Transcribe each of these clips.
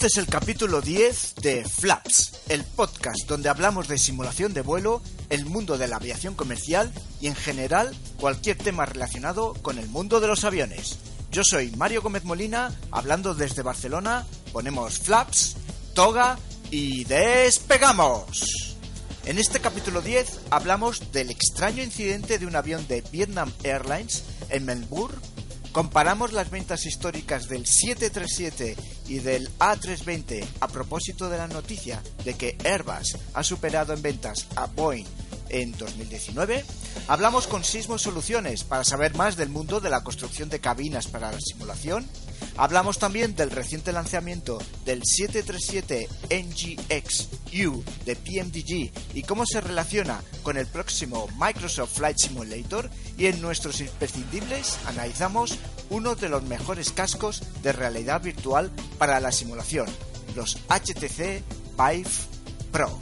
Este es el capítulo 10 de Flaps, el podcast donde hablamos de simulación de vuelo, el mundo de la aviación comercial y en general cualquier tema relacionado con el mundo de los aviones. Yo soy Mario Gómez Molina, hablando desde Barcelona, ponemos Flaps, toga y despegamos. En este capítulo 10 hablamos del extraño incidente de un avión de Vietnam Airlines en Melbourne Comparamos las ventas históricas del 737 y del A320 a propósito de la noticia de que Airbus ha superado en ventas a Boeing en 2019. Hablamos con Sismo Soluciones para saber más del mundo de la construcción de cabinas para la simulación. Hablamos también del reciente lanzamiento del 737 NGX U de PMDG y cómo se relaciona con el próximo Microsoft Flight Simulator y en nuestros imprescindibles analizamos uno de los mejores cascos de realidad virtual para la simulación, los HTC Vive Pro.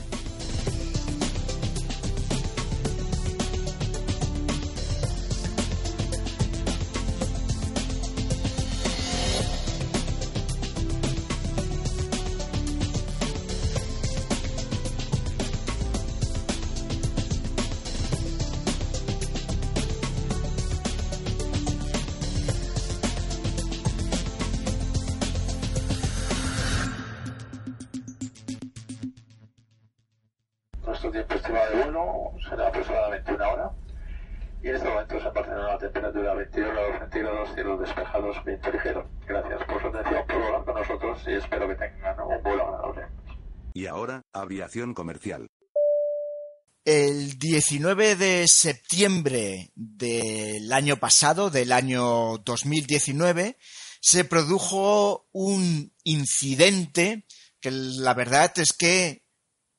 19 de septiembre del año pasado, del año 2019, se produjo un incidente que la verdad es que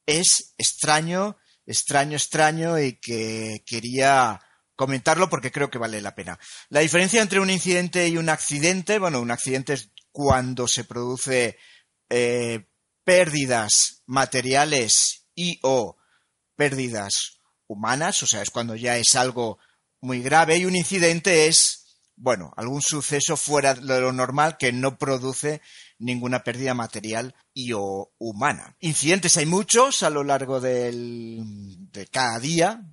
es extraño, extraño, extraño y que quería comentarlo porque creo que vale la pena. La diferencia entre un incidente y un accidente, bueno, un accidente es cuando se produce eh, pérdidas materiales y o pérdidas humanas, o sea, es cuando ya es algo muy grave y un incidente es, bueno, algún suceso fuera de lo normal que no produce ninguna pérdida material y o humana. Incidentes hay muchos a lo largo del, de cada día,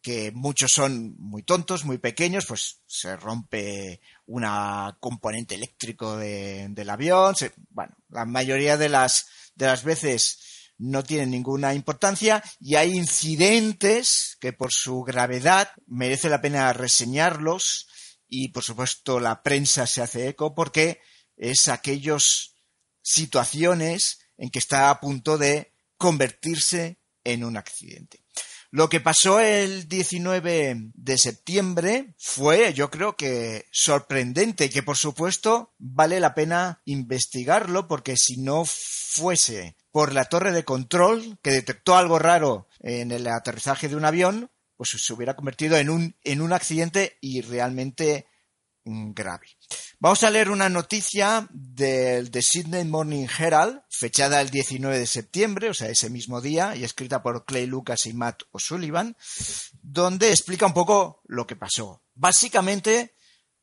que muchos son muy tontos, muy pequeños, pues se rompe una componente eléctrico de, del avión, se, bueno, la mayoría de las, de las veces no tienen ninguna importancia y hay incidentes que por su gravedad merece la pena reseñarlos y por supuesto la prensa se hace eco porque es aquellos situaciones en que está a punto de convertirse en un accidente. Lo que pasó el 19 de septiembre fue, yo creo que sorprendente, que por supuesto vale la pena investigarlo porque si no fuese por la torre de control que detectó algo raro en el aterrizaje de un avión, pues se hubiera convertido en un, en un accidente y realmente grave. Vamos a leer una noticia del The Sydney Morning Herald, fechada el 19 de septiembre, o sea, ese mismo día, y escrita por Clay Lucas y Matt O'Sullivan, donde explica un poco lo que pasó. Básicamente,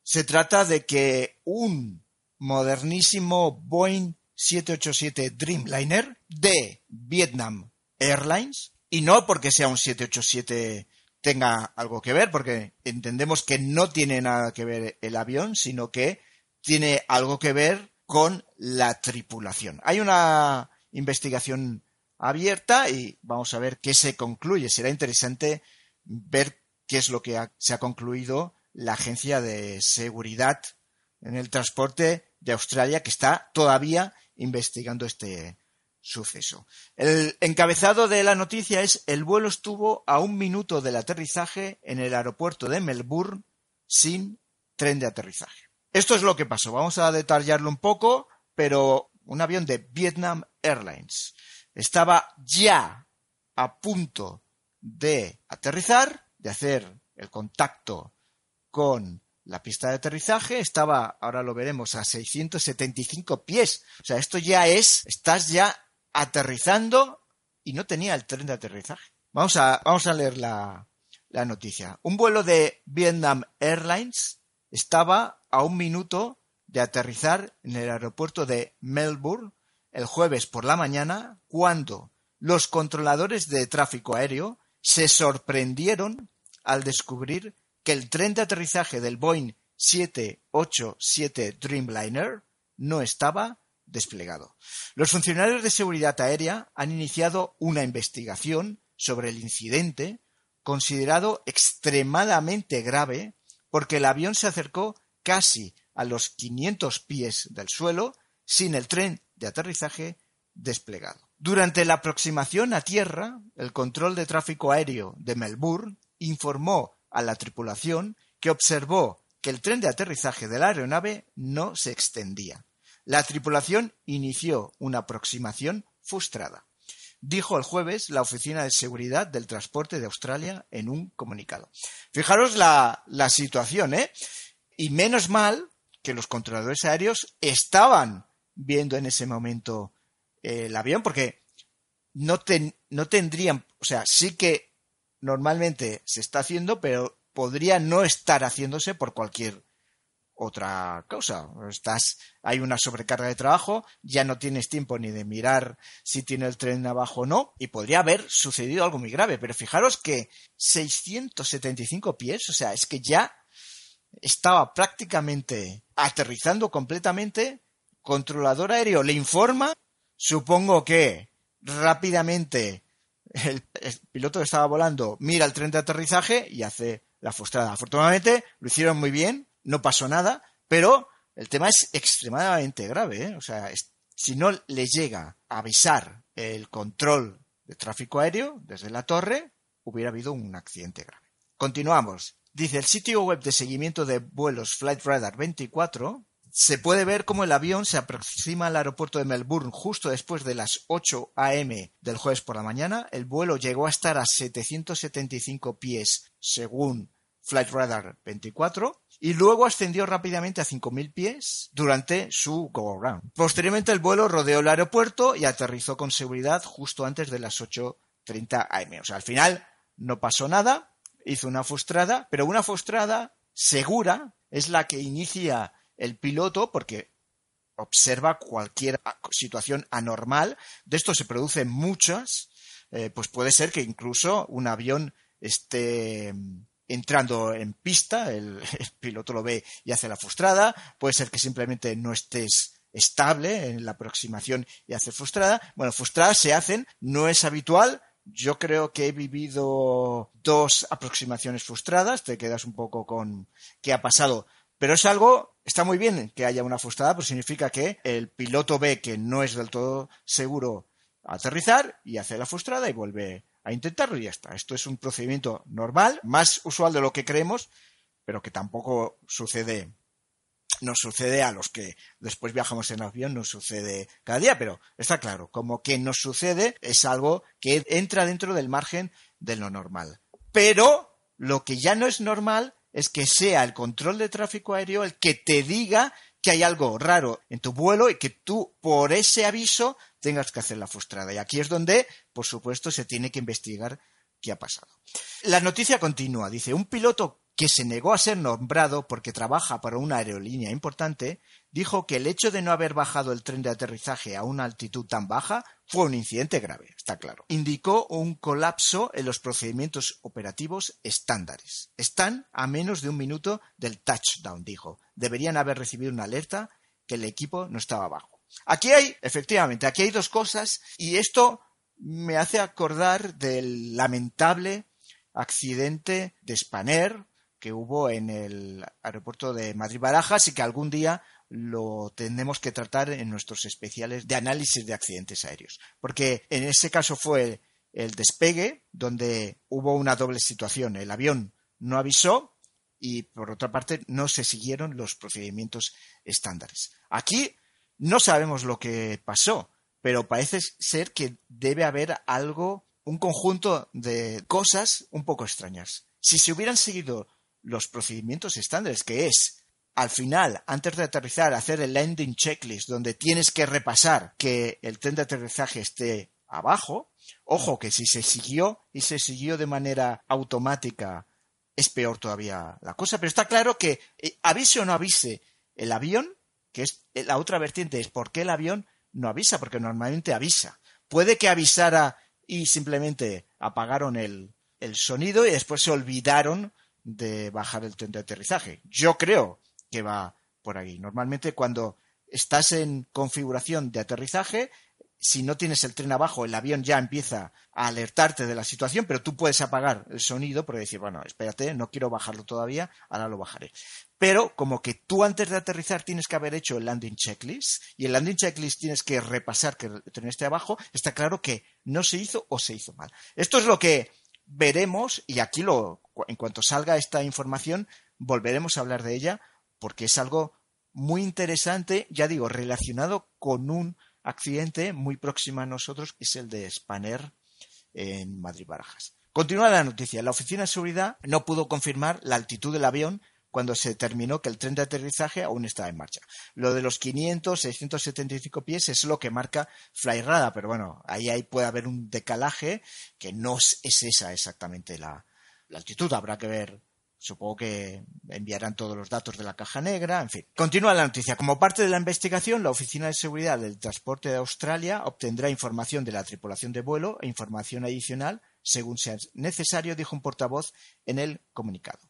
se trata de que un modernísimo Boeing 787 Dreamliner de Vietnam Airlines, y no porque sea un 787 tenga algo que ver, porque entendemos que no tiene nada que ver el avión, sino que tiene algo que ver con la tripulación. Hay una investigación abierta y vamos a ver qué se concluye. Será interesante ver qué es lo que se ha concluido la Agencia de Seguridad en el Transporte de Australia, que está todavía investigando este, suceso. El encabezado de la noticia es el vuelo estuvo a un minuto del aterrizaje en el aeropuerto de Melbourne sin tren de aterrizaje. Esto es lo que pasó. Vamos a detallarlo un poco, pero un avión de Vietnam Airlines estaba ya a punto de aterrizar, de hacer el contacto con la pista de aterrizaje, estaba, ahora lo veremos, a 675 pies. O sea, esto ya es, estás ya aterrizando y no tenía el tren de aterrizaje. Vamos a, vamos a leer la, la noticia. Un vuelo de Vietnam Airlines estaba a un minuto de aterrizar en el aeropuerto de Melbourne el jueves por la mañana cuando los controladores de tráfico aéreo se sorprendieron al descubrir que el tren de aterrizaje del Boeing 787 Dreamliner no estaba desplegado. Los funcionarios de seguridad aérea han iniciado una investigación sobre el incidente considerado extremadamente grave porque el avión se acercó casi a los 500 pies del suelo sin el tren de aterrizaje desplegado. Durante la aproximación a tierra, el control de tráfico aéreo de Melbourne informó a la tripulación que observó que el tren de aterrizaje de la aeronave no se extendía. La tripulación inició una aproximación frustrada, dijo el jueves la Oficina de Seguridad del Transporte de Australia en un comunicado. Fijaros la, la situación, ¿eh? Y menos mal que los controladores aéreos estaban viendo en ese momento eh, el avión, porque no, no tendrían, o sea, sí que normalmente se está haciendo, pero podría no estar haciéndose por cualquier otra causa. Estás, hay una sobrecarga de trabajo, ya no tienes tiempo ni de mirar si tiene el tren abajo o no, y podría haber sucedido algo muy grave. Pero fijaros que 675 pies, o sea, es que ya estaba prácticamente aterrizando completamente, controlador aéreo le informa, supongo que rápidamente el, piloto que estaba volando mira el tren de aterrizaje y hace la frustrada. Afortunadamente lo hicieron muy bien, no pasó nada, pero el tema es extremadamente grave. ¿eh? O sea, si no le llega a avisar el control de tráfico aéreo desde la torre, hubiera habido un accidente grave. Continuamos. Dice el sitio web de seguimiento de vuelos Flight Radar 24 se puede ver cómo el avión se aproxima al aeropuerto de Melbourne justo después de las 8 a.m. del jueves por la mañana. El vuelo llegó a estar a 775 pies según Flight Radar 24 y luego ascendió rápidamente a 5.000 pies durante su go-around. Posteriormente el vuelo rodeó el aeropuerto y aterrizó con seguridad justo antes de las 8.30 am. O sea, al final no pasó nada, hizo una frustrada, pero una frustrada segura es la que inicia el piloto porque observa cualquier situación anormal. De esto se producen muchas. Eh, pues puede ser que incluso un avión esté entrando en pista, el, piloto lo ve y hace la frustrada. Puede ser que simplemente no estés estable en la aproximación y hace frustrada. Bueno, frustradas se hacen, no es habitual, yo creo que he vivido dos aproximaciones frustradas, te quedas un poco con qué ha pasado, pero es algo, está muy bien que haya una frustrada, pues significa que el piloto ve que no es del todo seguro aterrizar y hace la frustrada y vuelve a intentarlo y ya está. Esto es un procedimiento normal, más usual de lo que creemos, pero que tampoco sucede nos sucede a los que después viajamos en avión, nos sucede cada día, pero está claro, como que nos sucede es algo que entra dentro del margen de lo normal. Pero lo que ya no es normal es que sea el control de tráfico aéreo el que te diga que hay algo raro en tu vuelo y que tú por ese aviso tengas que hacer la frustrada. Y aquí es donde, por supuesto, se tiene que investigar qué ha pasado. La noticia continúa. Dice, un piloto que se negó a ser nombrado porque trabaja para una aerolínea importante, dijo que el hecho de no haber bajado el tren de aterrizaje a una altitud tan baja fue un incidente grave, está claro. Indicó un colapso en los procedimientos operativos estándares. Están a menos de un minuto del touchdown, dijo. Deberían haber recibido una alerta que el equipo no estaba bajo. Aquí hay, efectivamente, aquí hay dos cosas y esto me hace acordar del lamentable accidente de Spanair que hubo en el aeropuerto de Madrid-Barajas y que algún día lo tenemos que tratar en nuestros especiales de análisis de accidentes aéreos. Porque en ese caso fue el despegue donde hubo una doble situación. El avión no avisó y por otra parte no se siguieron los procedimientos estándares. Aquí no sabemos lo que pasó, pero parece ser que debe haber algo, un conjunto de cosas un poco extrañas. Si se hubieran seguido los procedimientos estándares, que es al final, antes de aterrizar, hacer el landing checklist, donde tienes que repasar que el tren de aterrizaje esté abajo. Ojo, que si se siguió y se siguió de manera automática, es peor todavía la cosa. Pero está claro que eh, avise o no avise el avión, que es eh, la otra vertiente, es por qué el avión no avisa, porque normalmente avisa. Puede que avisara y simplemente apagaron el, el sonido y después se olvidaron de bajar el tren de aterrizaje. Yo creo que va por ahí. Normalmente cuando estás en configuración de aterrizaje, si no tienes el tren abajo, el avión ya empieza a alertarte de la situación, pero tú puedes apagar el sonido porque decir, bueno, espérate, no quiero bajarlo todavía, ahora lo bajaré. Pero como que tú antes de aterrizar tienes que haber hecho el landing checklist y el landing checklist tienes que repasar que el tren esté abajo, está claro que no se hizo o se hizo mal. Esto es lo que veremos y aquí lo en cuanto salga esta información volveremos a hablar de ella porque es algo muy interesante, ya digo, relacionado con un accidente muy próximo a nosotros, que es el de Spanner en Madrid Barajas. Continúa la noticia. La Oficina de Seguridad no pudo confirmar la altitud del avión cuando se determinó que el tren de aterrizaje aún estaba en marcha. Lo de los 500, 675 pies es lo que marca Flyrada, pero bueno, ahí, ahí puede haber un decalaje que no es, esa exactamente la, la altitud. Habrá que ver Supongo que enviarán todos los datos de la caja negra, en fin. Continúa la noticia. Como parte de la investigación, la Oficina de Seguridad del Transporte de Australia obtendrá información de la tripulación de vuelo e información adicional según sea necesario, dijo un portavoz en el comunicado.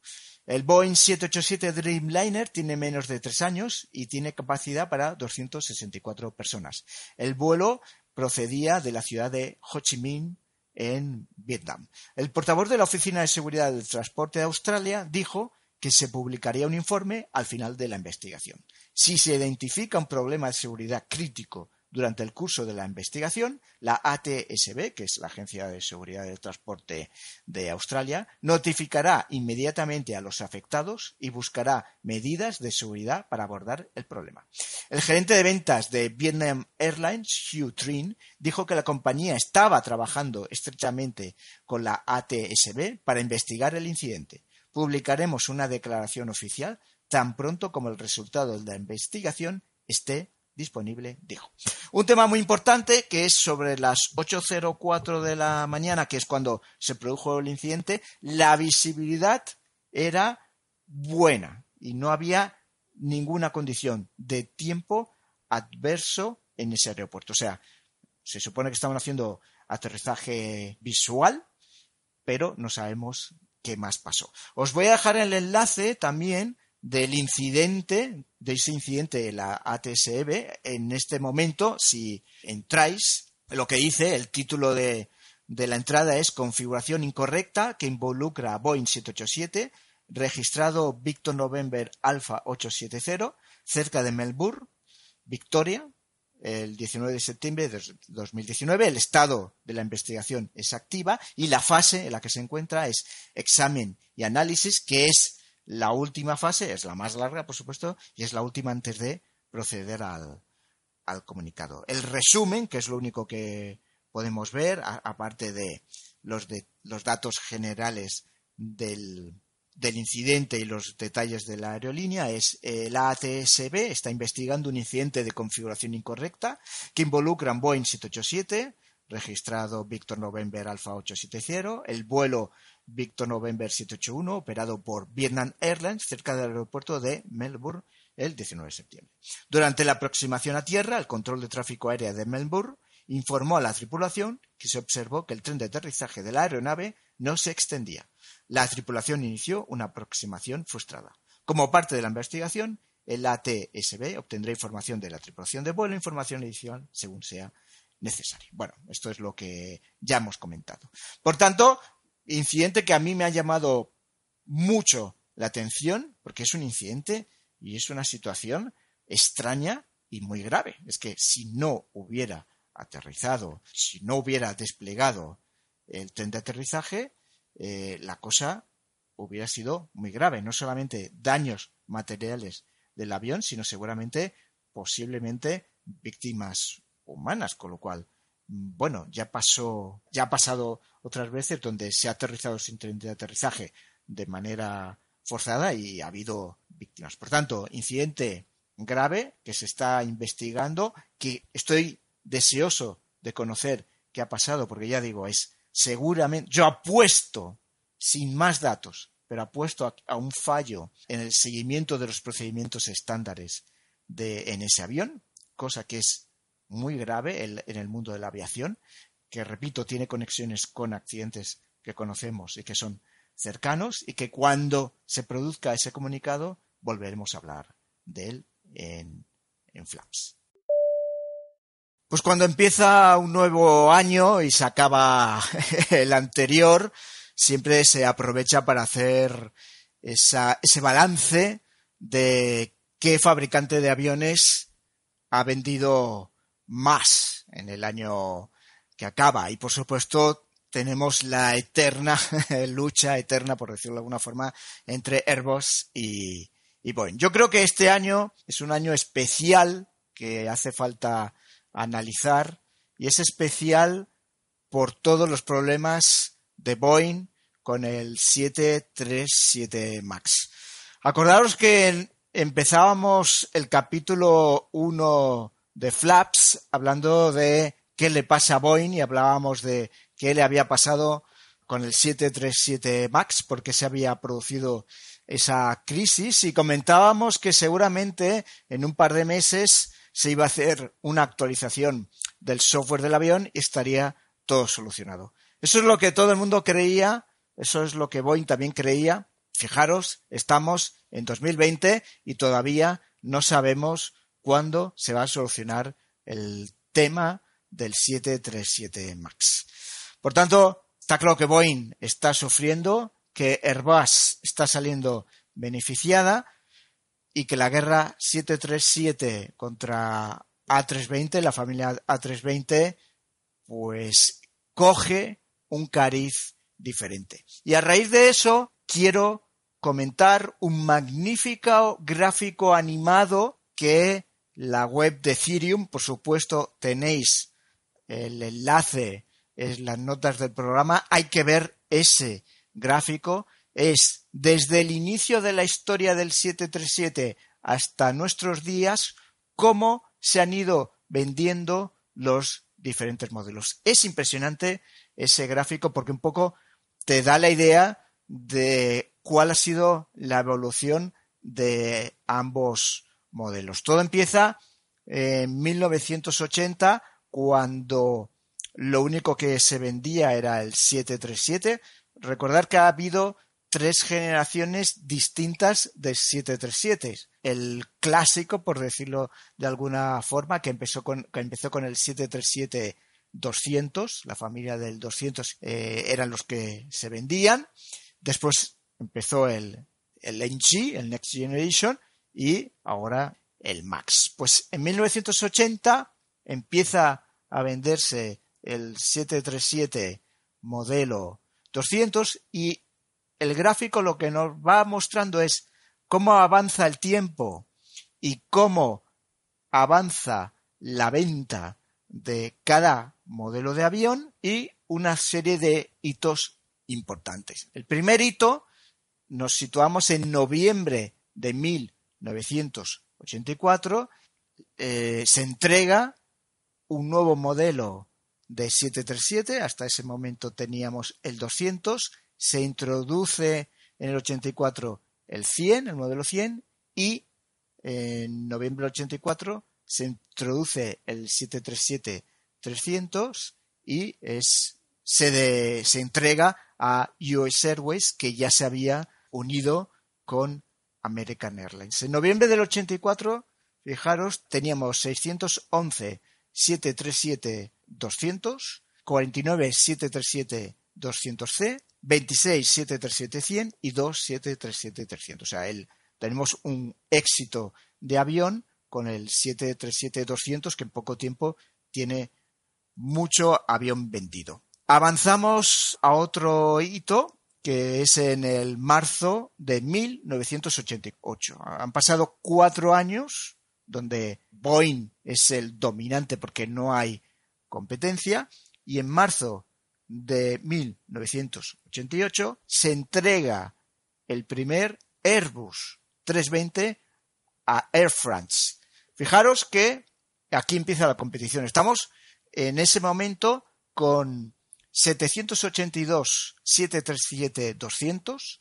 El Boeing 787 Dreamliner tiene menos de tres años y tiene capacidad para 264 personas. El vuelo procedía de la ciudad de Ho Chi Minh, en Vietnam. El portavoz de la Oficina de Seguridad del Transporte de Australia dijo que se publicaría un informe al final de la investigación. Si se identifica un problema de seguridad crítico durante el curso de la investigación, la ATSB, que es la Agencia de Seguridad del Transporte de Australia, notificará inmediatamente a los afectados y buscará medidas de seguridad para abordar el problema. El gerente de ventas de Vietnam Airlines, Hugh Trin, dijo que la compañía estaba trabajando estrechamente con la ATSB para investigar el incidente. Publicaremos una declaración oficial tan pronto como el resultado de la investigación esté disponible, dijo. Un tema muy importante que es sobre las 8.04 de la mañana, que es cuando se produjo el incidente, la visibilidad era buena y no había ninguna condición de tiempo adverso en ese aeropuerto. O sea, se supone que estaban haciendo aterrizaje visual, pero no sabemos qué más pasó. Os voy a dejar el enlace también del incidente, de ese incidente de la ATSB. En este momento, si entráis, lo que dice el título de, de la entrada es configuración incorrecta que involucra a Boeing 787, registrado Victor November Alpha 870, cerca de Melbourne, Victoria, el 19 de septiembre de 2019. El estado de la investigación es activa y la fase en la que se encuentra es examen y análisis, que es la última fase es la más larga, por supuesto, y es la última antes de proceder al, comunicado. El resumen, que es lo único que podemos ver, aparte de los, de los datos generales del, del incidente y los detalles de la aerolínea es eh, la ATSB está investigando un incidente de configuración incorrecta que involucra un Boeing 787 registrado Victor November Alpha 870, el vuelo Victor November 781, operado por Vietnam Airlines cerca del aeropuerto de Melbourne el 19 de septiembre. Durante la aproximación a tierra, el control de tráfico aéreo de Melbourne informó a la tripulación que se observó que el tren de aterrizaje de la aeronave no se extendía. La tripulación inició una aproximación frustrada. Como parte de la investigación, el ATSB obtendrá información de la tripulación de vuelo, información adicional según sea necesario. Bueno, esto es lo que ya hemos comentado. Por tanto, incidente que a mí me ha llamado mucho la atención porque es un incidente y es una situación extraña y muy grave. Es que si no hubiera aterrizado, si no hubiera desplegado el tren de aterrizaje, eh, la cosa hubiera sido muy grave. No solamente daños materiales del avión, sino seguramente posiblemente víctimas humanas, con lo cual, bueno, ya pasó, ya ha pasado otras veces donde se ha aterrizado sin tren de aterrizaje de manera forzada y ha habido víctimas. Por tanto, incidente grave que se está investigando, que estoy deseoso de conocer qué ha pasado, porque ya digo, es seguramente, yo apuesto, sin más datos, pero apuesto a, un fallo en el seguimiento de los procedimientos estándares de, en ese avión, cosa que es muy grave en el mundo de la aviación, que repito, tiene conexiones con accidentes que conocemos y que son cercanos y que cuando se produzca ese comunicado volveremos a hablar de él en, en Flaps. Pues cuando empieza un nuevo año y se acaba el anterior, siempre se aprovecha para hacer ese balance de qué fabricante de aviones ha vendido más en el año que acaba. Y por supuesto tenemos la eterna lucha, eterna por decirlo de alguna forma, entre Airbus y, y Boeing. Yo creo que este año es un año especial que hace falta analizar y es especial por todos los problemas de Boeing con el 737 MAX. Acordaros que empezábamos el capítulo 1 de Flaps hablando de qué le pasa a Boeing y hablábamos de qué le había pasado con el 737 MAX, porque se había producido esa crisis y comentábamos que seguramente en un par de meses se iba a hacer una actualización del software del avión y estaría todo solucionado. Eso es lo que todo el mundo creía, eso es lo que Boeing también creía. Fijaros, estamos en 2020 y todavía no sabemos cuándo se va a solucionar el tema del 737 MAX. Por tanto, está claro que Boeing está sufriendo, que Airbus está saliendo beneficiada y que la guerra 737 contra A320, la familia A320, pues coge un cariz diferente. Y a raíz de eso quiero comentar un magnífico gráfico animado que la web de Ethereum, por supuesto, tenéis el enlace en las notas del programa. Hay que ver ese gráfico. Es desde el inicio de la historia del 737 hasta nuestros días cómo se han ido vendiendo los diferentes modelos. Es impresionante ese gráfico porque un poco te da la idea de cuál ha sido la evolución de ambos modelos. Todo empieza en 1980 cuando lo único que se vendía era el 737. Recordar que ha habido tres generaciones distintas de 737. El clásico, por decirlo de alguna forma, que empezó con, que empezó con el 737 200, la familia del 200 eh, eran los que se vendían. Después empezó el, el NG, el Next Generation, y ahora el Max. Pues en 1980 empieza a venderse el 737 modelo 200 y el gráfico lo que nos va mostrando es cómo avanza el tiempo y cómo avanza la venta de cada modelo de avión y una serie de hitos importantes. El primer hito nos situamos en noviembre de 1984, eh, se entrega un nuevo modelo de 737, hasta ese momento teníamos el 200, se introduce en el 84 el 100, el modelo 100, y en noviembre del 84 se introduce el 737-300 y es, se, se entrega a US Airways que ya se había unido con American Airlines. En noviembre del 84, fijaros, teníamos 611 737 200, 49 737 200C 26 737-100 y 2 737-300. O sea, el, tenemos un éxito de avión con el 737-200 que en poco tiempo tiene mucho avión vendido. Avanzamos a otro hito que es en el marzo de 1988. Han pasado cuatro años donde Boeing es el dominante porque no hay competencia y en marzo de 1988 se entrega el primer Airbus 320 a Air France. Fijaros que aquí empieza la competición. Estamos en ese momento con 782 737 200,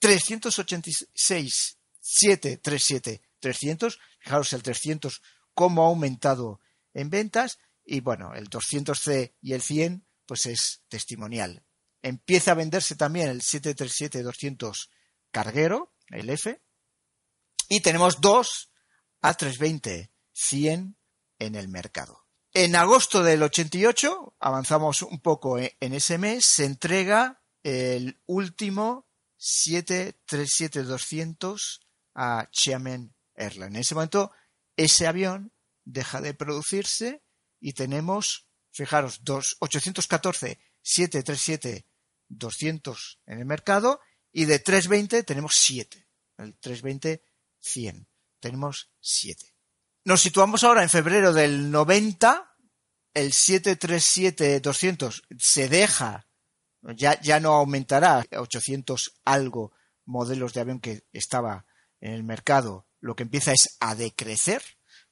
386 737 300. Fijaros el 300 cómo ha aumentado en ventas y bueno, el 200C y el 100 pues es testimonial. Empieza a venderse también el 737-200 carguero, el F, y tenemos dos A320-100 en el mercado. En agosto del 88, avanzamos un poco e-, en ese mes, se entrega el último 737-200 a Xiamen Airlines. En ese momento, ese avión deja de producirse y tenemos, fijaros, dos, 814 737 200 en el mercado y de 320 tenemos 7. El 320 100. Tenemos 7. Nos situamos ahora en febrero del 90. El 737-200 se deja, ya, ya no aumentará 800 algo modelos de avión que estaba en el mercado. Lo que empieza es a decrecer,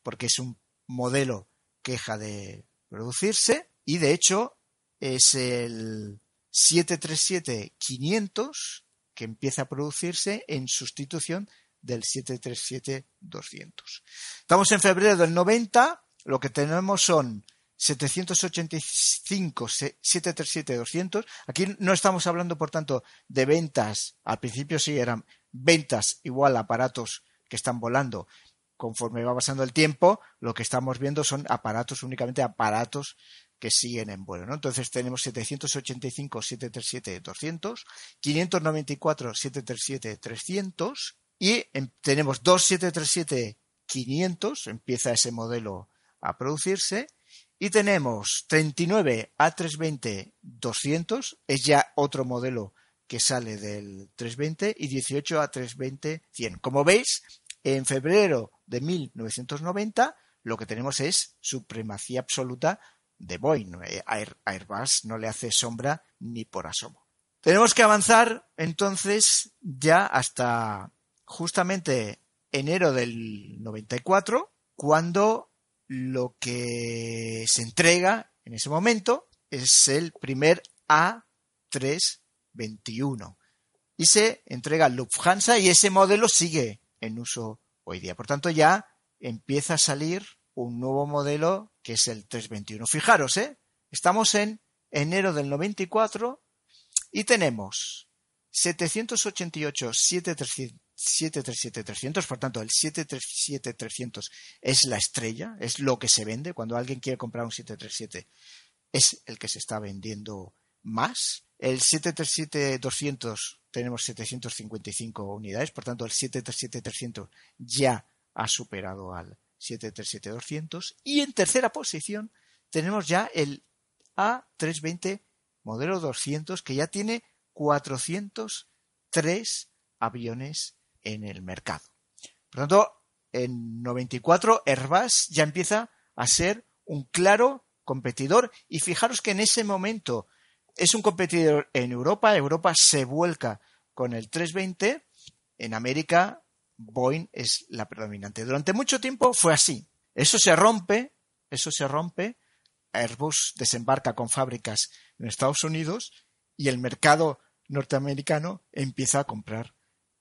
porque es un modelo que deja de producirse. Y de hecho, es el 737-500 que empieza a producirse en sustitución del 737-200. Estamos en febrero del 90, lo que tenemos son 785 737-200. Aquí no estamos hablando, por tanto, de ventas. Al principio sí eran ventas igual a aparatos que están volando. Conforme va pasando el tiempo, lo que estamos viendo son aparatos, únicamente aparatos que siguen en vuelo. ¿no? Entonces tenemos 785 737-200, 594 737-300 y tenemos dos 737-500, empieza ese modelo a producirse, y tenemos 39 A320-200, es ya otro modelo que sale del 320, y 18 A320-100. Como veis, en febrero de 1990 lo que tenemos es supremacía absoluta de Boeing. Eh, Airbus no le hace sombra ni por asomo. Tenemos que avanzar entonces ya hasta justamente enero del 94, cuando lo que se entrega en ese momento es el primer A321 y se entrega Lufthansa y ese modelo sigue en uso hoy día. Por tanto, ya empieza a salir un nuevo modelo que es el 321. Fijaros, ¿eh? estamos en enero del 94 y tenemos 788 737-300, por tanto el 737-300 es la estrella, es lo que se vende. Cuando alguien quiere comprar un 737 es el que se está vendiendo más. El 737-200 tenemos 755 unidades, por tanto el 737-300 ya ha superado al 737-200 y en tercera posición tenemos ya el A320 modelo 200 que ya tiene 403 aviones en el mercado. Por lo tanto, en 94 Airbus ya empieza a ser un claro competidor y fijaros que en ese momento es un competidor en Europa, Europa se vuelca con el 320, en América Boeing es la predominante. Durante mucho tiempo fue así. Eso se rompe, eso se rompe, Airbus desembarca con fábricas en Estados Unidos y el mercado norteamericano empieza a comprar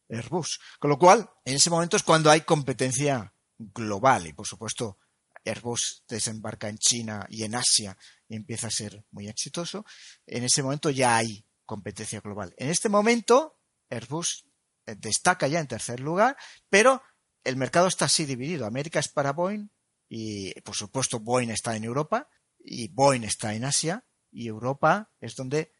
Airbus. Con lo cual, en ese momento es cuando hay competencia global y, por supuesto, Airbus desembarca en China y en Asia y empieza a ser muy exitoso. En ese momento ya hay competencia global. En este momento, Airbus eh, destaca ya en tercer lugar, pero el mercado está así dividido. América es para Boeing y, por supuesto, Boeing está en Europa y Boeing está en Asia y Europa es donde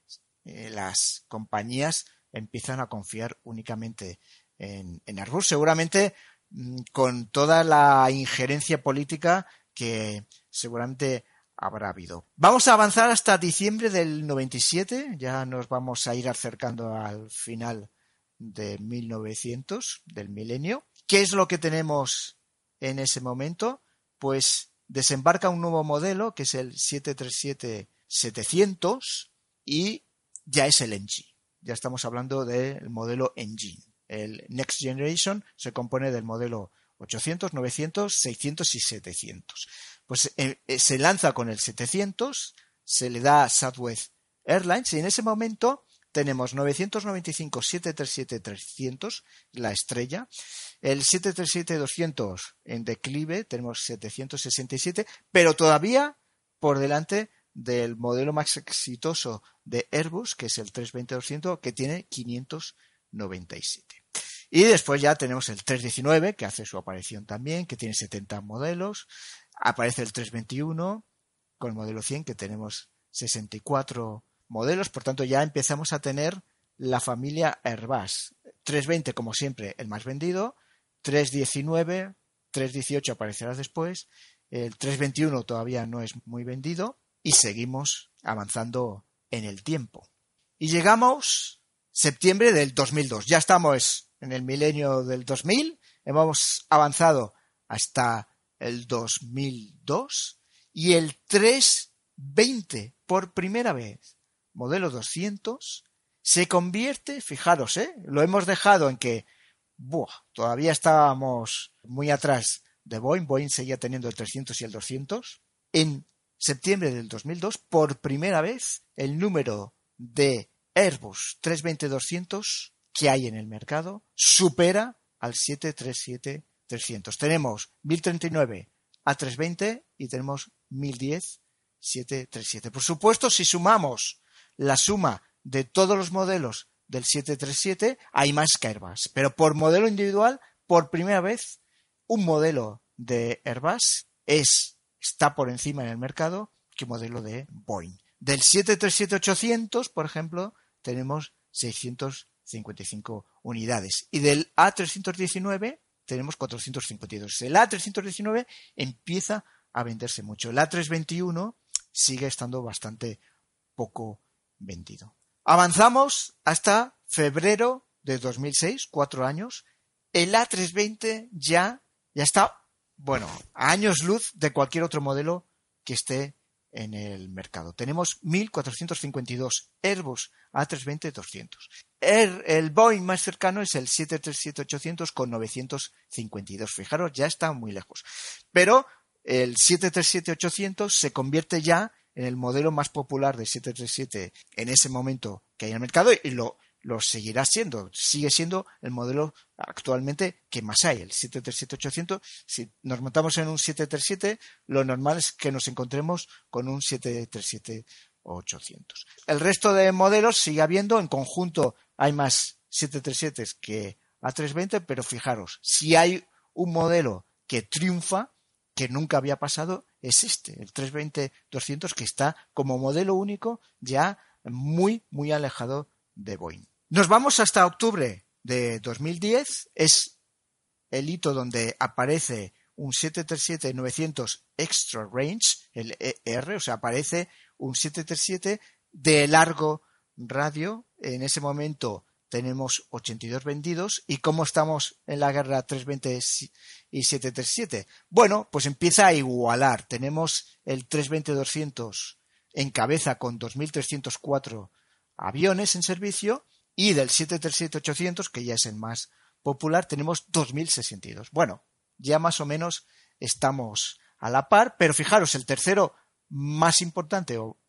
eh, las compañías empiezan a confiar únicamente en, Airbus, seguramente mm, con toda la injerencia política que seguramente habrá habido. Vamos a avanzar hasta diciembre del 97, ya nos vamos a ir acercando al final de 1900, del milenio. ¿Qué es lo que tenemos en ese momento? Pues desembarca un nuevo modelo que es el 737-700 y ya es el engine. Ya estamos hablando del modelo engine. El Next Generation se compone del modelo 800, 900, 600 y 700. Pues eh, eh, se lanza con el 700, se le da a Southwest Airlines y en ese momento tenemos 995 737-300, la estrella, el 737-200 en declive, tenemos 767, pero todavía por delante del modelo más exitoso de Airbus, que es el 320-200, que tiene 597. Y después ya tenemos el 319, que hace su aparición también, que tiene 70 modelos. Aparece el 321 con el modelo 100, que tenemos 64 modelos. Por tanto, ya empezamos a tener la familia Airbus. 320, como siempre, el más vendido. 319, 318 aparecerá después. El 321 todavía no es muy vendido. Y seguimos avanzando en el tiempo. Y llegamos septiembre del 2002. Ya estamos en el milenio del 2000. Hemos avanzado hasta el 2002 y el 320 por primera vez, modelo 200, se convierte, fijaros, ¿eh? lo hemos dejado en que todavía estábamos muy atrás de Boeing, Boeing seguía teniendo el 300 y el 200, en septiembre del 2002, por primera vez, el número de Airbus 320-200 que hay en el mercado supera al 737-300. Tenemos 1039 A320 y tenemos 1010 737. Por supuesto, si sumamos la suma de todos los modelos del 737, hay más que Airbus. Pero por modelo individual, por primera vez, un modelo de Airbus es está por encima en el mercado que modelo de Boeing. Del 737-800, por ejemplo, tenemos 655 unidades. Y del A319 tenemos 452. El A319 empieza a venderse mucho. El A321 sigue estando bastante poco vendido. Avanzamos hasta febrero de 2006, cuatro años. El A320 ya, ya está bueno, a años luz de cualquier otro modelo que esté en el mercado. Tenemos 1452 Airbus A320-200. El, el, Boeing más cercano es el 737-800 con 952. Fijaros, ya está muy lejos. Pero el 737-800 se convierte ya en el modelo más popular de 737 en ese momento que hay en el mercado y lo, lo seguirá siendo, sigue siendo el modelo actualmente que más hay, el 737-800. Si nos montamos en un 737, lo normal es que nos encontremos con un 737-800. El resto de modelos sigue habiendo, en conjunto hay más 737 que A320, pero fijaros, si hay un modelo que triunfa, que nunca había pasado, es este, el 320-200, que está como modelo único ya muy, muy alejado de Boeing. Nos vamos hasta octubre de 2010. Es el hito donde aparece un 737-900 Extra Range, el ER, o sea, aparece un 737 de largo radio. En ese momento tenemos 82 vendidos. ¿Y cómo estamos en la guerra 320 y 737? Bueno, pues empieza a igualar. Tenemos el 320-200 en cabeza con 2.304 aviones en servicio y del 737-800, que ya es el más popular, tenemos 2.062. Bueno, ya más o menos estamos a la par, pero fijaros, el tercero más importante o,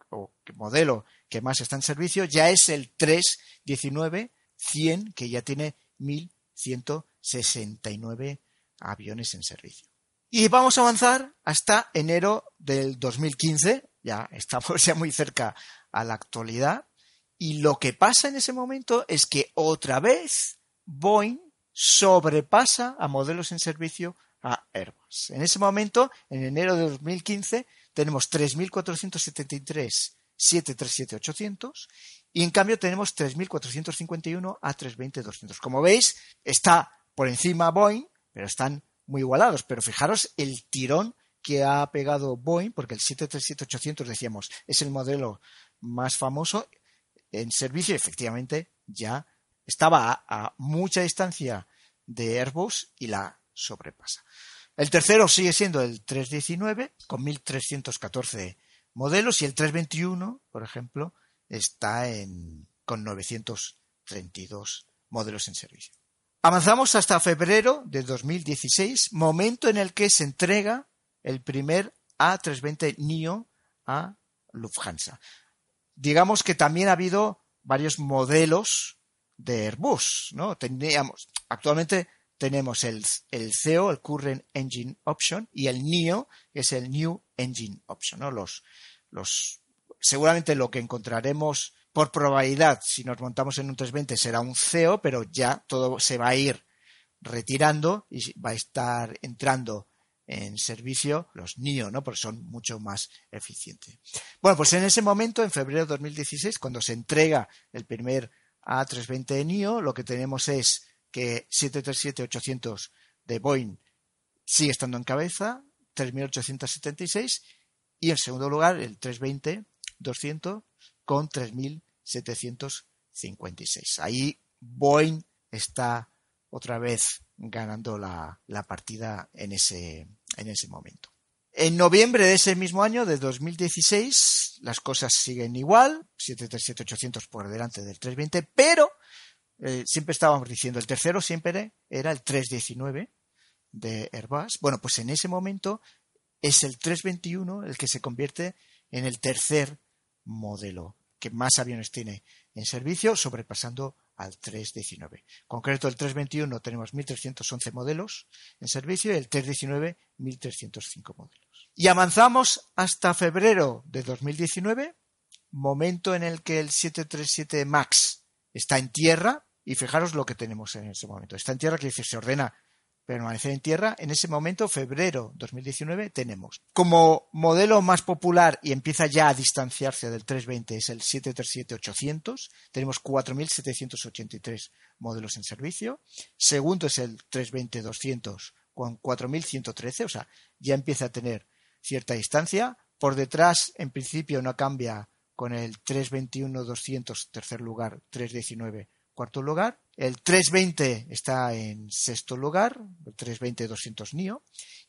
modelo que más está en servicio ya es el 319-100, que ya tiene 1.169 aviones en servicio. Y vamos a avanzar hasta enero del 2015, ya estamos ya muy cerca a la actualidad, y lo que pasa en ese momento es que otra vez Boeing sobrepasa a modelos en servicio a Airbus. En ese momento, en enero de 2015, tenemos 3.473 737-800 y en cambio tenemos 3.451 a 320-200. Como veis, está por encima Boeing, pero están muy igualados. Pero fijaros el tirón que ha pegado Boeing, porque el 737-800, decíamos, es el modelo más famoso en servicio, efectivamente ya estaba a, mucha distancia de Airbus y la sobrepasa. El tercero sigue siendo el 319 con 1314 modelos y el 321, por ejemplo, está en, con 932 modelos en servicio. Avanzamos hasta febrero de 2016, momento en el que se entrega el primer A320 NIO a Lufthansa. Digamos que también ha habido varios modelos de Airbus, ¿no? Teníamos, actualmente tenemos el, el CEO, el Current Engine Option, y el NIO, que es el New Engine Option, ¿no? Los, los, seguramente lo que encontraremos por probabilidad, si nos montamos en un 320, será un CEO, pero ya todo se va a ir retirando y va a estar entrando en servicio los NIO, ¿no? Porque son mucho más eficientes. Bueno, pues en ese momento, en febrero de 2016, cuando se entrega el primer A320 NIO, lo que tenemos es que 737-800 de Boeing sigue estando en cabeza, 3.876, y en segundo lugar el 320-200 con 3.756. Ahí Boeing está otra vez ganando la, la partida en ese, en ese momento. En noviembre de ese mismo año, de 2016, las cosas siguen igual, 737-800 por delante del 320, pero eh, siempre estábamos diciendo, el tercero siempre era el 319 de Airbus. Bueno, pues en ese momento es el 321 el que se convierte en el tercer modelo que más aviones tiene en servicio, sobrepasando al 319. En concreto, el 321 tenemos 1.311 modelos en servicio y el 319 1.305 modelos. Y avanzamos hasta febrero de 2019, momento en el que el 737 MAX está en tierra, y fijaros lo que tenemos en ese momento. Está en tierra, que dice, se ordena permanecer en tierra, en ese momento, febrero 2019, tenemos. Como modelo más popular y empieza ya a distanciarse del 320 es el 737-800, tenemos 4.783 modelos en servicio, segundo es el 320-200 con 4.113, o sea, ya empieza a tener cierta distancia, por detrás en principio no cambia con el 321-200, tercer lugar, 319 cuarto lugar. El 320 está en sexto lugar, el 320-200 NIO.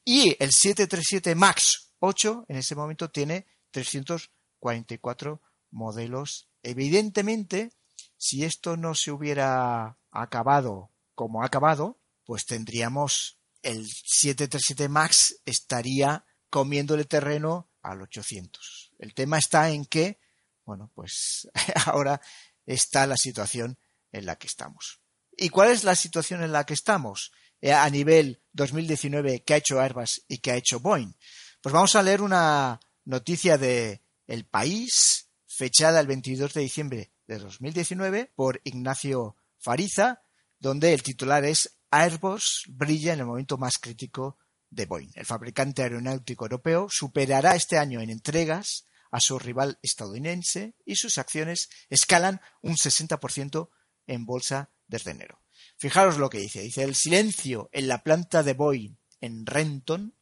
Y el 737 MAX 8 en ese momento tiene 344 modelos. Evidentemente, si esto no se hubiera acabado como ha acabado, pues tendríamos el 737 MAX estaría comiéndole terreno al 800. El tema está en que, bueno, pues ahora está la situación en la que estamos. ¿Y cuál es la situación en la que estamos eh, a nivel 2019 que ha hecho Airbus y que ha hecho Boeing? Pues vamos a leer una noticia de El País, fechada el 22 de diciembre de 2019 por Ignacio Fariza, donde el titular es Airbus brilla en el momento más crítico de Boeing. El fabricante aeronáutico europeo superará este año en entregas a su rival estadounidense y sus acciones escalan un 60% en bolsa desde enero. Fijaros lo que dice. Dice el silencio en la planta de Boeing en Renton,